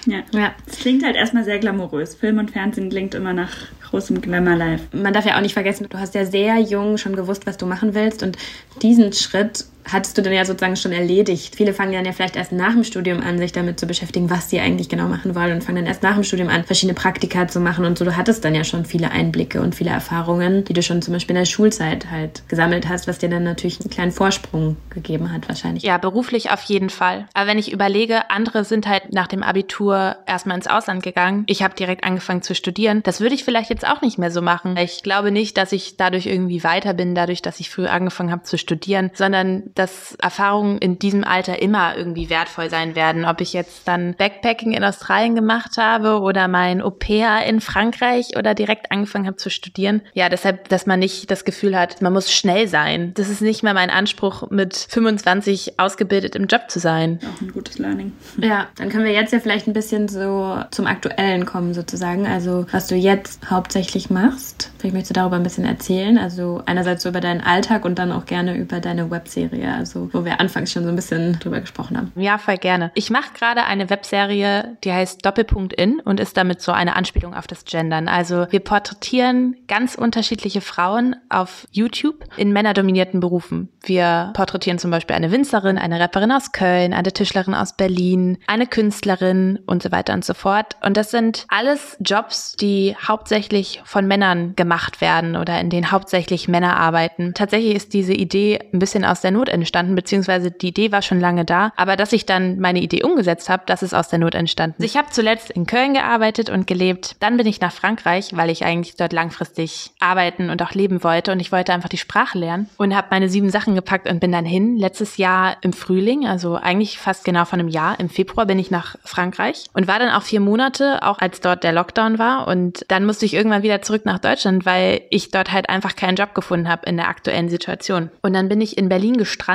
Ja, ja. Es klingt halt erstmal sehr glamourös. Film und Fernsehen klingt immer nach großem Glamour Life. Man darf ja auch nicht vergessen, du hast ja sehr jung schon gewusst, was du machen willst und diesen Schritt hattest du dann ja sozusagen schon erledigt. Viele fangen dann ja vielleicht erst nach dem Studium an, sich damit zu beschäftigen, was sie eigentlich genau machen wollen und fangen dann erst nach dem Studium an, verschiedene Praktika zu machen und so. Du hattest dann ja schon viele Einblicke und viele Erfahrungen, die du schon zum Beispiel in der Schulzeit halt gesammelt hast, was dir dann natürlich einen kleinen Vorsprung gegeben hat wahrscheinlich. Ja, beruflich auf jeden Fall. Aber wenn ich überlege, andere sind halt nach dem Abitur erstmal ins Ausland gegangen. Ich habe direkt angefangen zu studieren. Das würde ich vielleicht jetzt auch nicht mehr so machen. Ich glaube nicht, dass ich dadurch irgendwie weiter bin, dadurch, dass ich früh angefangen habe zu studieren, sondern dass Erfahrungen in diesem Alter immer irgendwie wertvoll sein werden. Ob ich jetzt dann Backpacking in Australien gemacht habe oder mein Au pair in Frankreich oder direkt angefangen habe zu studieren. Ja, deshalb, dass man nicht das Gefühl hat, man muss schnell sein. Das ist nicht mehr mein Anspruch, mit 25 ausgebildet im Job zu sein. Auch ein gutes Learning. Ja, dann können wir jetzt ja vielleicht ein bisschen so zum Aktuellen kommen sozusagen. Also was du jetzt hauptsächlich machst. Vielleicht möchtest du darüber ein bisschen erzählen. Also einerseits so über deinen Alltag und dann auch gerne über deine Webserie. Webserie, also wo wir anfangs schon so ein bisschen drüber gesprochen haben. Ja, voll gerne. Ich mache gerade eine Webserie, die heißt Doppelpunkt in und ist damit so eine Anspielung auf das Gendern. Also wir porträtieren ganz unterschiedliche Frauen auf YouTube in männerdominierten Berufen. Wir porträtieren zum Beispiel eine Winzerin, eine Rapperin aus Köln, eine Tischlerin aus Berlin, eine Künstlerin und so weiter und so fort. Und das sind alles Jobs, die hauptsächlich von Männern gemacht werden oder in denen hauptsächlich Männer arbeiten. Tatsächlich ist diese Idee ein bisschen aus der Not entstanden, beziehungsweise die Idee war schon lange da, aber dass ich dann meine Idee umgesetzt habe, das ist aus der Not entstanden. Ich habe zuletzt in Köln gearbeitet und gelebt. Dann bin ich nach Frankreich, weil ich eigentlich dort langfristig arbeiten und auch leben wollte und ich wollte einfach die Sprache lernen und habe meine sieben Sachen gepackt und bin dann hin. Letztes Jahr im Frühling, also eigentlich fast genau von einem Jahr, im Februar bin ich nach Frankreich und war dann auch vier Monate, auch als dort der Lockdown war und dann musste ich irgendwann wieder zurück nach Deutschland, weil ich dort halt einfach keinen Job gefunden habe in der aktuellen Situation. Und dann bin ich in Berlin gestrandet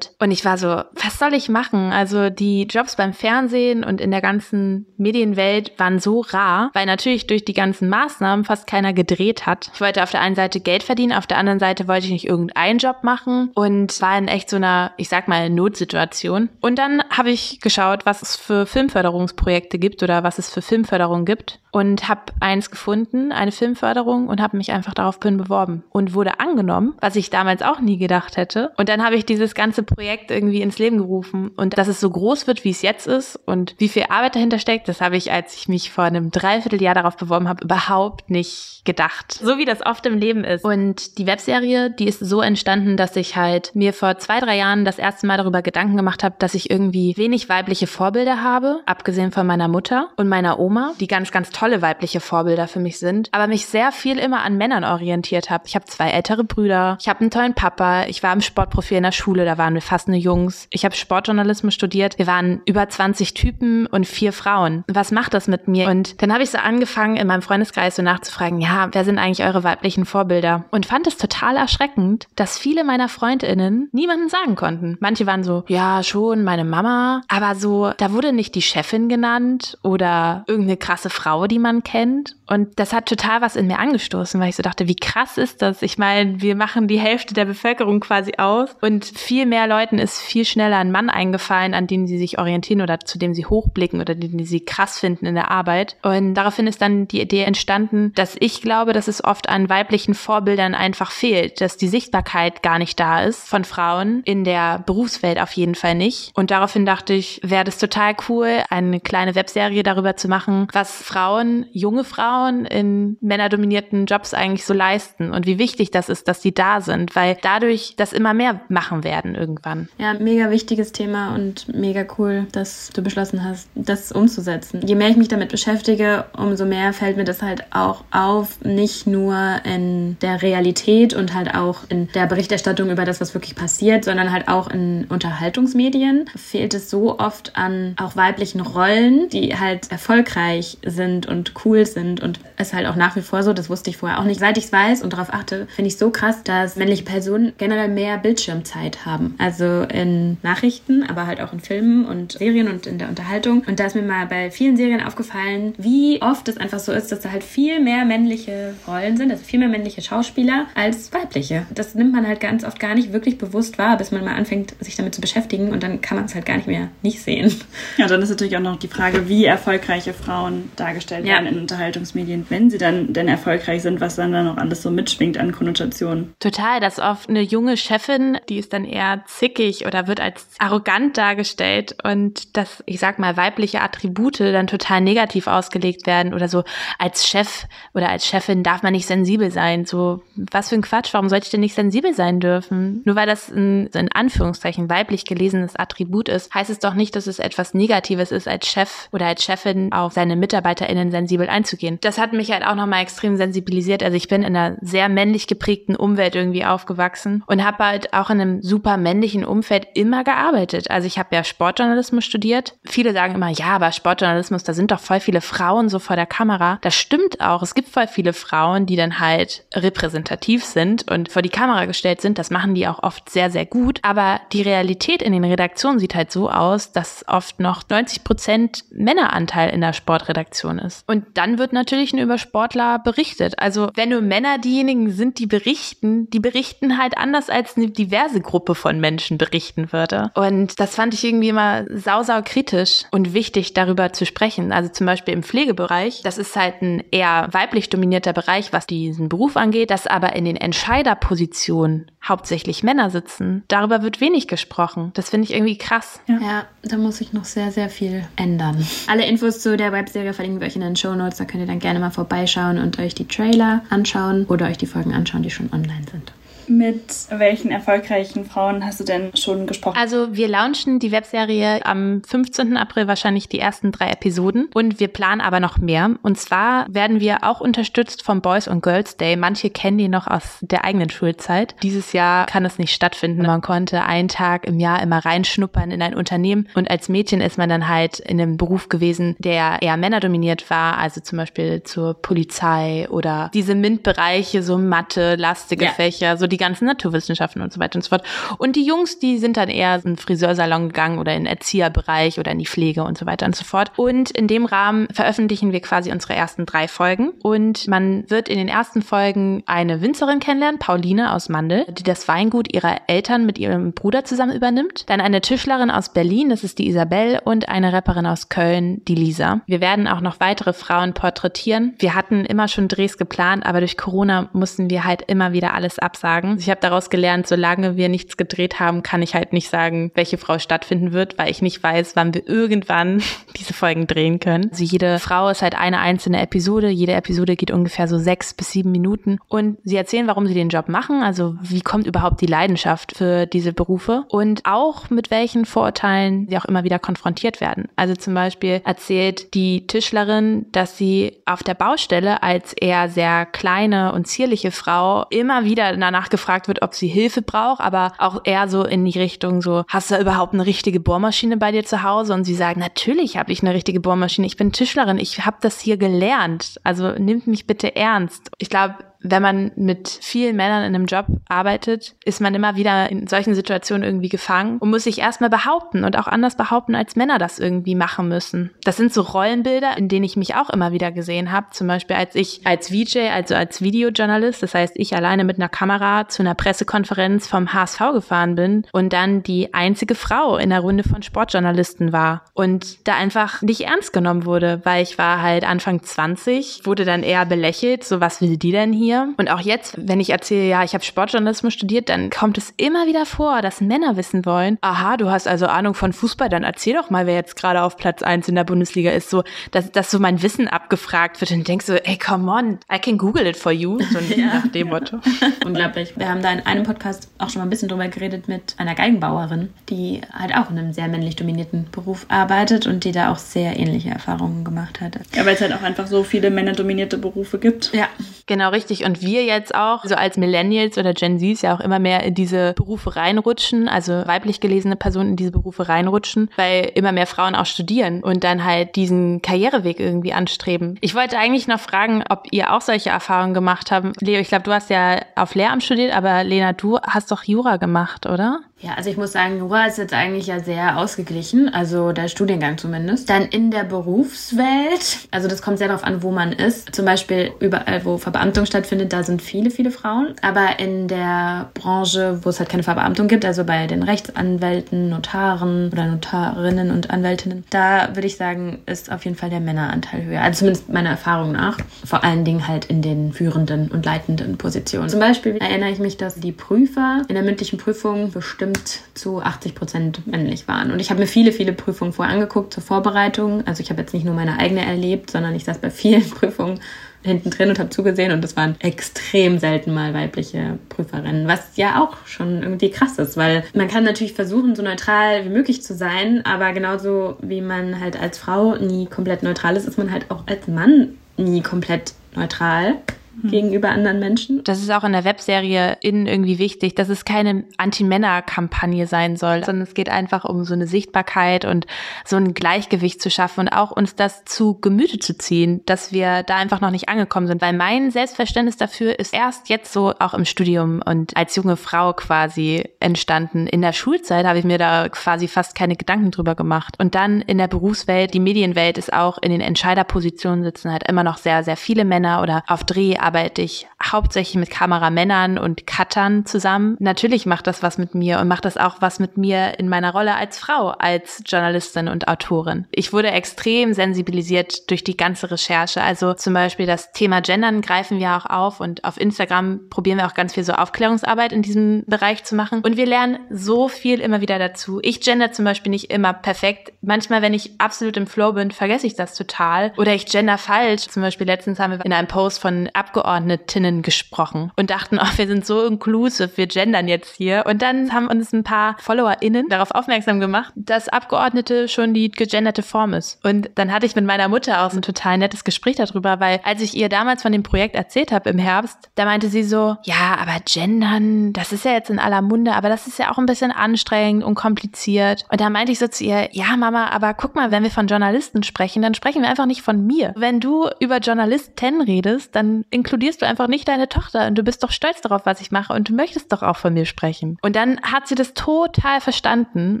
und ich war so, was soll ich machen? Also die Jobs beim Fernsehen und in der ganzen Medienwelt waren so rar, weil natürlich durch die ganzen Maßnahmen fast keiner gedreht hat. Ich wollte auf der einen Seite Geld verdienen, auf der anderen Seite wollte ich nicht irgendeinen Job machen und war in echt so einer, ich sag mal, Notsituation. Und dann habe ich geschaut, was es für Filmförderungsprojekte gibt oder was es für Filmförderung gibt und habe eins gefunden, eine Filmförderung und habe mich einfach daraufhin beworben und wurde angenommen, was ich damals auch nie gedacht hätte. Und dann habe ich dieses ganze Projekt irgendwie ins Leben gerufen und dass es so groß wird, wie es jetzt ist und wie viel Arbeit dahinter steckt, das habe ich, als ich mich vor einem Dreivierteljahr darauf beworben habe, überhaupt nicht gedacht. So wie das oft im Leben ist. Und die Webserie, die ist so entstanden, dass ich halt mir vor zwei, drei Jahren das erste Mal darüber Gedanken gemacht habe, dass ich irgendwie wenig weibliche Vorbilder habe, abgesehen von meiner Mutter und meiner Oma, die ganz, ganz toll tolle weibliche Vorbilder für mich sind, aber mich sehr viel immer an Männern orientiert habe. Ich habe zwei ältere Brüder, ich habe einen tollen Papa, ich war im Sportprofil in der Schule, da waren wir fast eine Jungs. Ich habe Sportjournalismus studiert, wir waren über 20 Typen und vier Frauen. Was macht das mit mir? Und dann habe ich so angefangen, in meinem Freundeskreis so nachzufragen, ja, wer sind eigentlich eure weiblichen Vorbilder? Und fand es total erschreckend, dass viele meiner Freundinnen niemanden sagen konnten. Manche waren so, ja, schon meine Mama, aber so, da wurde nicht die Chefin genannt oder irgendeine krasse Frau, die man kennt. Und das hat total was in mir angestoßen, weil ich so dachte, wie krass ist das? Ich meine, wir machen die Hälfte der Bevölkerung quasi aus und viel mehr Leuten ist viel schneller ein Mann eingefallen, an den sie sich orientieren oder zu dem sie hochblicken oder den sie krass finden in der Arbeit. Und daraufhin ist dann die Idee entstanden, dass ich glaube, dass es oft an weiblichen Vorbildern einfach fehlt, dass die Sichtbarkeit gar nicht da ist von Frauen in der Berufswelt auf jeden Fall nicht. Und daraufhin dachte ich, wäre das total cool, eine kleine Webserie darüber zu machen, was Frauen Frauen, junge Frauen in männerdominierten Jobs eigentlich so leisten und wie wichtig das ist, dass sie da sind, weil dadurch das immer mehr machen werden irgendwann. Ja, mega wichtiges Thema und mega cool, dass du beschlossen hast, das umzusetzen. Je mehr ich mich damit beschäftige, umso mehr fällt mir das halt auch auf, nicht nur in der Realität und halt auch in der Berichterstattung über das, was wirklich passiert, sondern halt auch in Unterhaltungsmedien fehlt es so oft an auch weiblichen Rollen, die halt erfolgreich sind und cool sind. Und es ist halt auch nach wie vor so, das wusste ich vorher auch nicht. Seit ich es weiß und darauf achte, finde ich so krass, dass männliche Personen generell mehr Bildschirmzeit haben. Also in Nachrichten, aber halt auch in Filmen und Serien und in der Unterhaltung. Und da ist mir mal bei vielen Serien aufgefallen, wie oft es einfach so ist, dass da halt viel mehr männliche Rollen sind, also viel mehr männliche Schauspieler als weibliche. Das nimmt man halt ganz oft gar nicht wirklich bewusst wahr, bis man mal anfängt, sich damit zu beschäftigen und dann kann man es halt gar nicht mehr nicht sehen. Ja, dann ist natürlich auch noch die Frage, wie erfolgreiche Frauen dargestellt ja. werden in Unterhaltungsmedien, wenn sie dann denn erfolgreich sind, was dann da noch alles so mitschwingt an Konnotationen. Total, dass oft eine junge Chefin, die ist dann eher zickig oder wird als arrogant dargestellt und dass, ich sag mal, weibliche Attribute dann total negativ ausgelegt werden oder so als Chef oder als Chefin darf man nicht sensibel sein. So, was für ein Quatsch, warum sollte ich denn nicht sensibel sein dürfen? Nur weil das ein, in Anführungszeichen weiblich gelesenes Attribut ist, heißt es doch nicht, dass es etwas Negatives ist, als Chef oder als Chefin auf seine MitarbeiterInnen sensibel einzugehen. Das hat mich halt auch nochmal extrem sensibilisiert. Also ich bin in einer sehr männlich geprägten Umwelt irgendwie aufgewachsen und habe halt auch in einem super männlichen Umfeld immer gearbeitet. Also ich habe ja Sportjournalismus studiert. Viele sagen immer, ja, aber Sportjournalismus, da sind doch voll viele Frauen so vor der Kamera. Das stimmt auch. Es gibt voll viele Frauen, die dann halt repräsentativ sind und vor die Kamera gestellt sind. Das machen die auch oft sehr, sehr gut. Aber die Realität in den Redaktionen sieht halt so aus, dass oft noch 90 Prozent Männeranteil in der Sportredaktion ist. Und dann wird natürlich Natürlichen über Sportler berichtet. Also wenn nur Männer diejenigen sind, die berichten, die berichten halt anders, als eine diverse Gruppe von Menschen berichten würde. Und das fand ich irgendwie immer sausau kritisch und wichtig, darüber zu sprechen. Also zum Beispiel im Pflegebereich, das ist halt ein eher weiblich dominierter Bereich, was diesen Beruf angeht, dass aber in den Entscheiderpositionen hauptsächlich Männer sitzen. Darüber wird wenig gesprochen. Das finde ich irgendwie krass. Ja. ja, da muss ich noch sehr, sehr viel ändern. Alle Infos zu der Webserie verlinken wir euch in den Show Notes. Da könnt ihr dann gerne mal vorbeischauen und euch die Trailer anschauen oder euch die Folgen anschauen, die schon online sind. Mit welchen erfolgreichen Frauen hast du denn schon gesprochen? Also wir launchen die Webserie am 15. April wahrscheinlich die ersten drei Episoden und wir planen aber noch mehr. Und zwar werden wir auch unterstützt vom Boys und Girls Day. Manche kennen die noch aus der eigenen Schulzeit. Dieses Jahr kann es nicht stattfinden. Man konnte einen Tag im Jahr immer reinschnuppern in ein Unternehmen und als Mädchen ist man dann halt in einem Beruf gewesen, der eher männerdominiert war, also zum Beispiel zur Polizei oder diese MINT-Bereiche, so Mathe, lastige ja. Fächer, so die die ganzen Naturwissenschaften und so weiter und so fort. Und die Jungs, die sind dann eher in den Friseursalon gegangen oder in den Erzieherbereich oder in die Pflege und so weiter und so fort. Und in dem Rahmen veröffentlichen wir quasi unsere ersten drei Folgen. Und man wird in den ersten Folgen eine Winzerin kennenlernen, Pauline aus Mandel, die das Weingut ihrer Eltern mit ihrem Bruder zusammen übernimmt. Dann eine Tischlerin aus Berlin, das ist die Isabelle, und eine Rapperin aus Köln, die Lisa. Wir werden auch noch weitere Frauen porträtieren. Wir hatten immer schon Drehs geplant, aber durch Corona mussten wir halt immer wieder alles absagen sagen. Ich habe daraus gelernt, solange wir nichts gedreht haben, kann ich halt nicht sagen, welche Frau stattfinden wird, weil ich nicht weiß, wann wir irgendwann diese Folgen drehen können. Also jede Frau ist halt eine einzelne Episode. Jede Episode geht ungefähr so sechs bis sieben Minuten und sie erzählen, warum sie den Job machen. Also wie kommt überhaupt die Leidenschaft für diese Berufe und auch mit welchen Vorurteilen sie auch immer wieder konfrontiert werden. Also zum Beispiel erzählt die Tischlerin, dass sie auf der Baustelle als eher sehr kleine und zierliche Frau immer wieder danach gefragt wird, ob sie Hilfe braucht, aber auch eher so in die Richtung so, hast du überhaupt eine richtige Bohrmaschine bei dir zu Hause? Und sie sagen, natürlich habe ich eine richtige Bohrmaschine. Ich bin Tischlerin, ich habe das hier gelernt. Also nimmt mich bitte ernst. Ich glaube, wenn man mit vielen Männern in einem Job arbeitet, ist man immer wieder in solchen Situationen irgendwie gefangen und muss sich erstmal behaupten und auch anders behaupten, als Männer das irgendwie machen müssen. Das sind so Rollenbilder, in denen ich mich auch immer wieder gesehen habe. Zum Beispiel als ich als VJ, also als Videojournalist, das heißt ich alleine mit einer Kamera zu einer Pressekonferenz vom HSV gefahren bin und dann die einzige Frau in der Runde von Sportjournalisten war und da einfach nicht ernst genommen wurde, weil ich war halt Anfang 20, wurde dann eher belächelt, so was will die denn hier? Mir. Und auch jetzt, wenn ich erzähle, ja, ich habe Sportjournalismus studiert, dann kommt es immer wieder vor, dass Männer wissen wollen, aha, du hast also Ahnung von Fußball, dann erzähl doch mal, wer jetzt gerade auf Platz eins in der Bundesliga ist. So, dass, dass so mein Wissen abgefragt wird und denkst so, ey, come on, I can Google it for you. So ja. nach dem Motto. Unglaublich. Wir haben da in einem Podcast auch schon mal ein bisschen drüber geredet mit einer Geigenbauerin, die halt auch in einem sehr männlich dominierten Beruf arbeitet und die da auch sehr ähnliche Erfahrungen gemacht hat. Ja, weil es halt auch einfach so viele männerdominierte Berufe gibt. Ja, genau richtig und wir jetzt auch, so als Millennials oder Gen Zs ja auch immer mehr in diese Berufe reinrutschen, also weiblich gelesene Personen in diese Berufe reinrutschen, weil immer mehr Frauen auch studieren und dann halt diesen Karriereweg irgendwie anstreben. Ich wollte eigentlich noch fragen, ob ihr auch solche Erfahrungen gemacht habt. Leo, ich glaube, du hast ja auf Lehramt studiert, aber Lena, du hast doch Jura gemacht, oder? Ja, also ich muss sagen, Jura ist jetzt eigentlich ja sehr ausgeglichen, also der Studiengang zumindest. Dann in der Berufswelt, also das kommt sehr darauf an, wo man ist. Zum Beispiel überall, wo Verbeamtung stattfindet, da sind viele, viele Frauen. Aber in der Branche, wo es halt keine Verbeamtung gibt, also bei den Rechtsanwälten, Notaren oder Notarinnen und Anwältinnen, da würde ich sagen, ist auf jeden Fall der Männeranteil höher. Also zumindest meiner Erfahrung nach. Vor allen Dingen halt in den führenden und leitenden Positionen. Zum Beispiel erinnere ich mich, dass die Prüfer in der mündlichen Prüfung bestimmt bestimmt zu 80 Prozent männlich waren. Und ich habe mir viele, viele Prüfungen vorher angeguckt zur Vorbereitung. Also ich habe jetzt nicht nur meine eigene erlebt, sondern ich saß bei vielen Prüfungen hinten drin und habe zugesehen und es waren extrem selten mal weibliche Prüferinnen, was ja auch schon irgendwie krass ist, weil man kann natürlich versuchen, so neutral wie möglich zu sein, aber genauso wie man halt als Frau nie komplett neutral ist, ist man halt auch als Mann nie komplett neutral hm. gegenüber anderen Menschen. Das ist auch in der Webserie innen irgendwie wichtig, dass es keine Anti-Männer-Kampagne sein soll, sondern es geht einfach um so eine Sichtbarkeit und so ein Gleichgewicht zu schaffen und auch uns das zu Gemüte zu ziehen, dass wir da einfach noch nicht angekommen sind. Weil mein Selbstverständnis dafür ist erst jetzt so auch im Studium und als junge Frau quasi entstanden. In der Schulzeit habe ich mir da quasi fast keine Gedanken drüber gemacht. Und dann in der Berufswelt, die Medienwelt ist auch in den Entscheiderpositionen sitzen halt immer noch sehr, sehr viele Männer oder auf Dreh arbeite ich hauptsächlich mit Kameramännern und Cuttern zusammen. Natürlich macht das was mit mir und macht das auch was mit mir in meiner Rolle als Frau, als Journalistin und Autorin. Ich wurde extrem sensibilisiert durch die ganze Recherche. Also zum Beispiel das Thema Gendern greifen wir auch auf und auf Instagram probieren wir auch ganz viel so Aufklärungsarbeit in diesem Bereich zu machen. Und wir lernen so viel immer wieder dazu. Ich gender zum Beispiel nicht immer perfekt. Manchmal, wenn ich absolut im Flow bin, vergesse ich das total. Oder ich gender falsch. Zum Beispiel letztens haben wir in einem Post von Abgeordnetinnen gesprochen und dachten, oh, wir sind so inclusive, wir gendern jetzt hier. Und dann haben uns ein paar FollowerInnen darauf aufmerksam gemacht, dass Abgeordnete schon die gegenderte Form ist. Und dann hatte ich mit meiner Mutter auch so ein total nettes Gespräch darüber, weil als ich ihr damals von dem Projekt erzählt habe im Herbst, da meinte sie so, ja, aber gendern, das ist ja jetzt in aller Munde, aber das ist ja auch ein bisschen anstrengend und kompliziert. Und da meinte ich so zu ihr, ja, Mama, aber guck mal, wenn wir von Journalisten sprechen, dann sprechen wir einfach nicht von mir. Wenn du über Journalisten redest, dann inkludierst du einfach nicht deine Tochter und du bist doch stolz darauf, was ich mache und du möchtest doch auch von mir sprechen. Und dann hat sie das total verstanden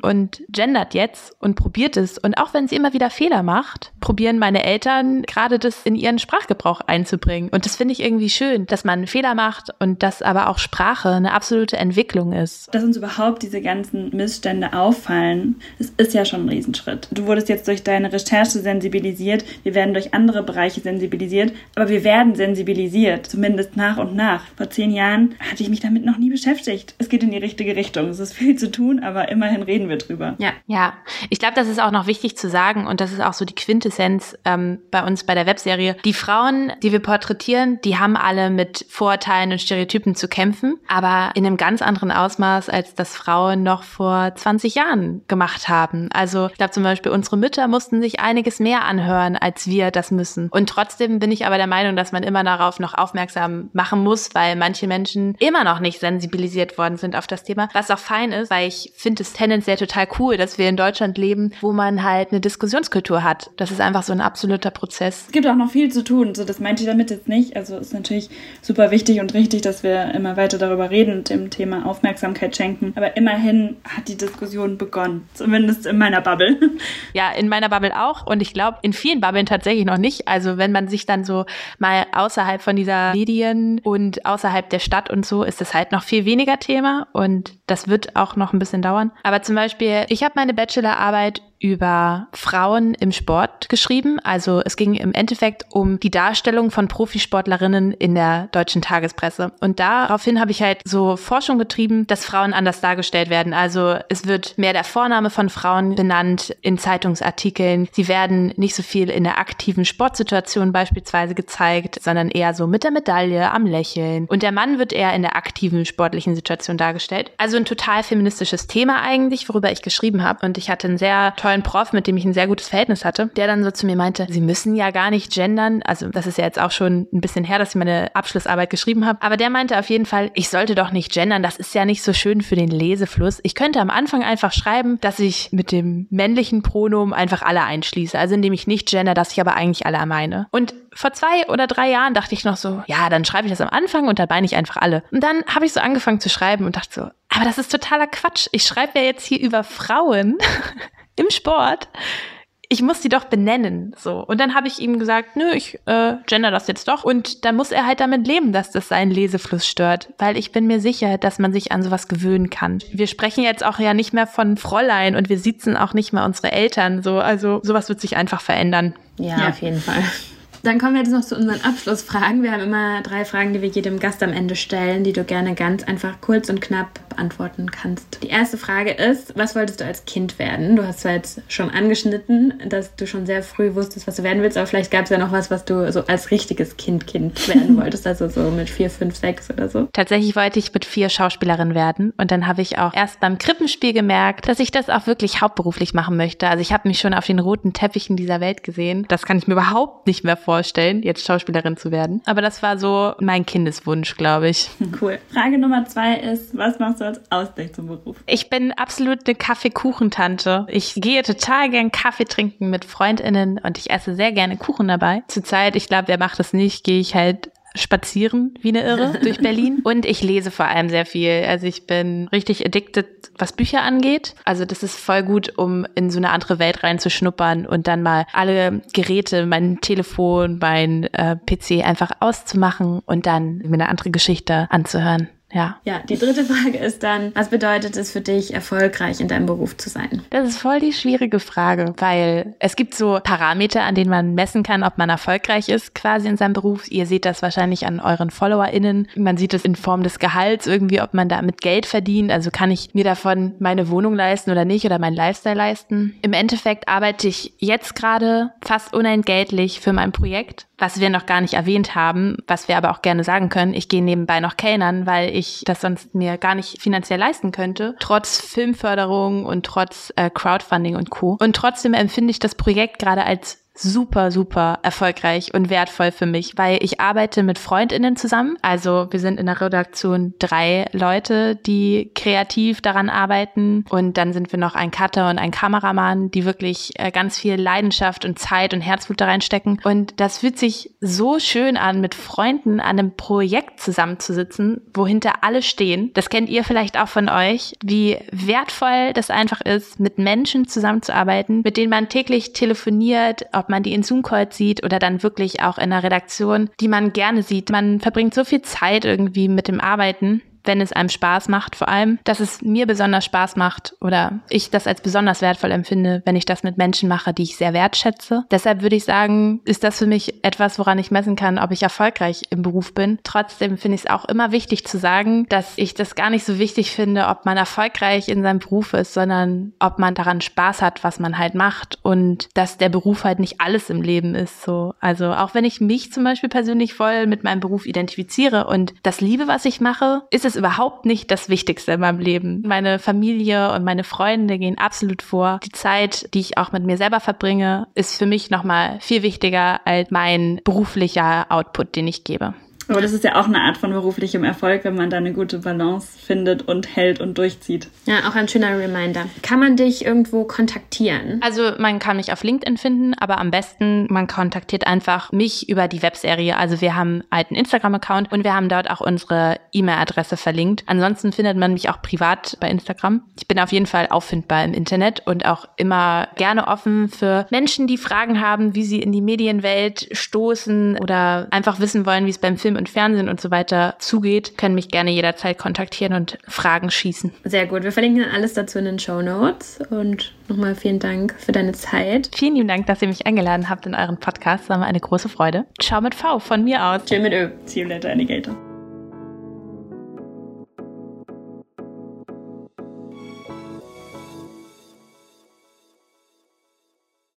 und gendert jetzt und probiert es. Und auch wenn sie immer wieder Fehler macht, probieren meine Eltern gerade das in ihren Sprachgebrauch einzubringen. Und das finde ich irgendwie schön, dass man Fehler macht und dass aber auch Sprache eine absolute Entwicklung ist. Dass uns überhaupt diese ganzen Missstände auffallen, das ist ja schon ein Riesenschritt. Du wurdest jetzt durch deine Recherche sensibilisiert, wir werden durch andere Bereiche sensibilisiert, aber wir werden sensibilisiert, zumindest nach und nach. Vor zehn Jahren hatte ich mich damit noch nie beschäftigt. Es geht in die richtige Richtung. Es ist viel zu tun, aber immerhin reden wir drüber. Ja, ja. Ich glaube, das ist auch noch wichtig zu sagen und das ist auch so die Quintessenz ähm, bei uns bei der Webserie. Die Frauen, die wir porträtieren, die haben alle mit Vorurteilen und Stereotypen zu kämpfen, aber in einem ganz anderen Ausmaß, als das Frauen noch vor 20 Jahren gemacht haben. Also ich glaube zum Beispiel, unsere Mütter mussten sich einiges mehr anhören, als wir das müssen. Und trotzdem bin ich aber der Meinung, dass man immer darauf noch aufmerksam machen muss, weil manche Menschen immer noch nicht sensibilisiert worden sind auf das Thema, was auch fein ist, weil ich finde es tendenziell total cool, dass wir in Deutschland leben, wo man halt eine Diskussionskultur hat. Das ist einfach so ein absoluter Prozess. Es gibt auch noch viel zu tun, so das meinte ich damit jetzt nicht. Also ist natürlich super wichtig und richtig, dass wir immer weiter darüber reden und dem Thema Aufmerksamkeit schenken. Aber immerhin hat die Diskussion begonnen, zumindest in meiner Bubble. Ja, in meiner Bubble auch und ich glaube in vielen Bubblen tatsächlich noch nicht. Also wenn man sich dann so mal außerhalb von dieser Medien und außerhalb der Stadt und so ist es halt noch viel weniger Thema und das wird auch noch ein bisschen dauern. Aber zum Beispiel, ich habe meine Bachelorarbeit über Frauen im Sport geschrieben. Also es ging im Endeffekt um die Darstellung von Profisportlerinnen in der deutschen Tagespresse. Und daraufhin habe ich halt so Forschung betrieben, dass Frauen anders dargestellt werden. Also es wird mehr der Vorname von Frauen benannt in Zeitungsartikeln. Sie werden nicht so viel in der aktiven Sportsituation beispielsweise gezeigt, sondern eher so mit der Medaille, am Lächeln. Und der Mann wird eher in der aktiven sportlichen Situation dargestellt. Also ein total feministisches Thema eigentlich, worüber ich geschrieben habe. Und ich hatte einen sehr tollen Prof, mit dem ich ein sehr gutes Verhältnis hatte, der dann so zu mir meinte, sie müssen ja gar nicht gendern. Also das ist ja jetzt auch schon ein bisschen her, dass ich meine Abschlussarbeit geschrieben habe. Aber der meinte auf jeden Fall, ich sollte doch nicht gendern. Das ist ja nicht so schön für den Lesefluss. Ich könnte am Anfang einfach schreiben, dass ich mit dem männlichen Pronomen einfach alle einschließe. Also indem ich nicht gender, dass ich aber eigentlich alle meine. Und vor zwei oder drei Jahren dachte ich noch so, ja, dann schreibe ich das am Anfang und dann meine ich einfach alle. Und dann habe ich so angefangen zu schreiben und dachte so, aber das ist totaler Quatsch. Ich schreibe ja jetzt hier über Frauen. im Sport, ich muss die doch benennen, so. Und dann habe ich ihm gesagt, nö, ich äh, gender das jetzt doch. Und dann muss er halt damit leben, dass das seinen Lesefluss stört, weil ich bin mir sicher, dass man sich an sowas gewöhnen kann. Wir sprechen jetzt auch ja nicht mehr von Fräulein und wir sitzen auch nicht mehr unsere Eltern, so. Also sowas wird sich einfach verändern. Ja, ja. auf jeden Fall. Dann kommen wir jetzt noch zu unseren Abschlussfragen. Wir haben immer drei Fragen, die wir jedem Gast am Ende stellen, die du gerne ganz einfach kurz und knapp beantworten kannst. Die erste Frage ist, was wolltest du als Kind werden? Du hast zwar jetzt schon angeschnitten, dass du schon sehr früh wusstest, was du werden willst, aber vielleicht gab es ja noch was, was du so als richtiges Kind Kind werden wolltest, also so mit vier, fünf, sechs oder so. Tatsächlich wollte ich mit vier Schauspielerin werden und dann habe ich auch erst beim Krippenspiel gemerkt, dass ich das auch wirklich hauptberuflich machen möchte. Also ich habe mich schon auf den roten Teppichen dieser Welt gesehen. Das kann ich mir überhaupt nicht mehr vorstellen vorstellen, jetzt Schauspielerin zu werden. Aber das war so mein Kindeswunsch, glaube ich. Cool. Frage Nummer zwei ist, was machst du als Ausgleich zum Beruf? Ich bin absolut eine Kaffeekuchentante. Ich gehe total gern Kaffee trinken mit FreundInnen und ich esse sehr gerne Kuchen dabei. Zurzeit, ich glaube, wer macht das nicht, gehe ich halt spazieren wie eine Irre durch Berlin. Und ich lese vor allem sehr viel. Also ich bin richtig addicted, was Bücher angeht. Also das ist voll gut, um in so eine andere Welt reinzuschnuppern und dann mal alle Geräte, mein Telefon, mein äh, PC einfach auszumachen und dann mir eine andere Geschichte anzuhören. Ja. Ja, die dritte Frage ist dann, was bedeutet es für dich, erfolgreich in deinem Beruf zu sein? Das ist voll die schwierige Frage, weil es gibt so Parameter, an denen man messen kann, ob man erfolgreich ist quasi in seinem Beruf. Ihr seht das wahrscheinlich an euren FollowerInnen. Man sieht es in Form des Gehalts irgendwie, ob man damit Geld verdient. Also kann ich mir davon meine Wohnung leisten oder nicht oder meinen Lifestyle leisten. Im Endeffekt arbeite ich jetzt gerade fast unentgeltlich für mein Projekt was wir noch gar nicht erwähnt haben, was wir aber auch gerne sagen können, ich gehe nebenbei noch Kellnern, weil ich das sonst mir gar nicht finanziell leisten könnte, trotz Filmförderung und trotz äh, Crowdfunding und Co. Und trotzdem empfinde ich das Projekt gerade als super, super erfolgreich und wertvoll für mich, weil ich arbeite mit Freundinnen zusammen. Also wir sind in der Redaktion drei Leute, die kreativ daran arbeiten. Und dann sind wir noch ein Cutter und ein Kameramann, die wirklich äh, ganz viel Leidenschaft und Zeit und Herzblut da reinstecken. Und das fühlt sich so schön an, mit Freunden an einem Projekt zusammenzusitzen, wohinter alle stehen. Das kennt ihr vielleicht auch von euch, wie wertvoll das einfach ist, mit Menschen zusammenzuarbeiten, mit denen man täglich telefoniert, ob ob man die in Zoom-Call sieht oder dann wirklich auch in der Redaktion, die man gerne sieht. Man verbringt so viel Zeit irgendwie mit dem Arbeiten wenn es einem Spaß macht, vor allem, dass es mir besonders Spaß macht oder ich das als besonders wertvoll empfinde, wenn ich das mit Menschen mache, die ich sehr wertschätze. Deshalb würde ich sagen, ist das für mich etwas, woran ich messen kann, ob ich erfolgreich im Beruf bin. Trotzdem finde ich es auch immer wichtig zu sagen, dass ich das gar nicht so wichtig finde, ob man erfolgreich in seinem Beruf ist, sondern ob man daran Spaß hat, was man halt macht und dass der Beruf halt nicht alles im Leben ist. So, also auch wenn ich mich zum Beispiel persönlich voll mit meinem Beruf identifiziere und das liebe, was ich mache, ist es überhaupt nicht das Wichtigste in meinem Leben. Meine Familie und meine Freunde gehen absolut vor. Die Zeit, die ich auch mit mir selber verbringe, ist für mich nochmal viel wichtiger als mein beruflicher Output, den ich gebe. Aber das ist ja auch eine Art von beruflichem Erfolg, wenn man da eine gute Balance findet und hält und durchzieht. Ja, auch ein schöner Reminder. Kann man dich irgendwo kontaktieren? Also man kann mich auf LinkedIn finden, aber am besten man kontaktiert einfach mich über die Webserie. Also wir haben halt einen Instagram-Account und wir haben dort auch unsere E-Mail-Adresse verlinkt. Ansonsten findet man mich auch privat bei Instagram. Ich bin auf jeden Fall auffindbar im Internet und auch immer gerne offen für Menschen, die Fragen haben, wie sie in die Medienwelt stoßen oder einfach wissen wollen, wie es beim Film und Fernsehen und so weiter zugeht, können mich gerne jederzeit kontaktieren und Fragen schießen. Sehr gut. Wir verlinken dann alles dazu in den Show Notes und nochmal vielen Dank für deine Zeit. Vielen lieben Dank, dass ihr mich eingeladen habt in euren Podcast. Das war mir eine große Freude. Ciao mit V von mir aus. Chill mit Ö. See you later, Alligator.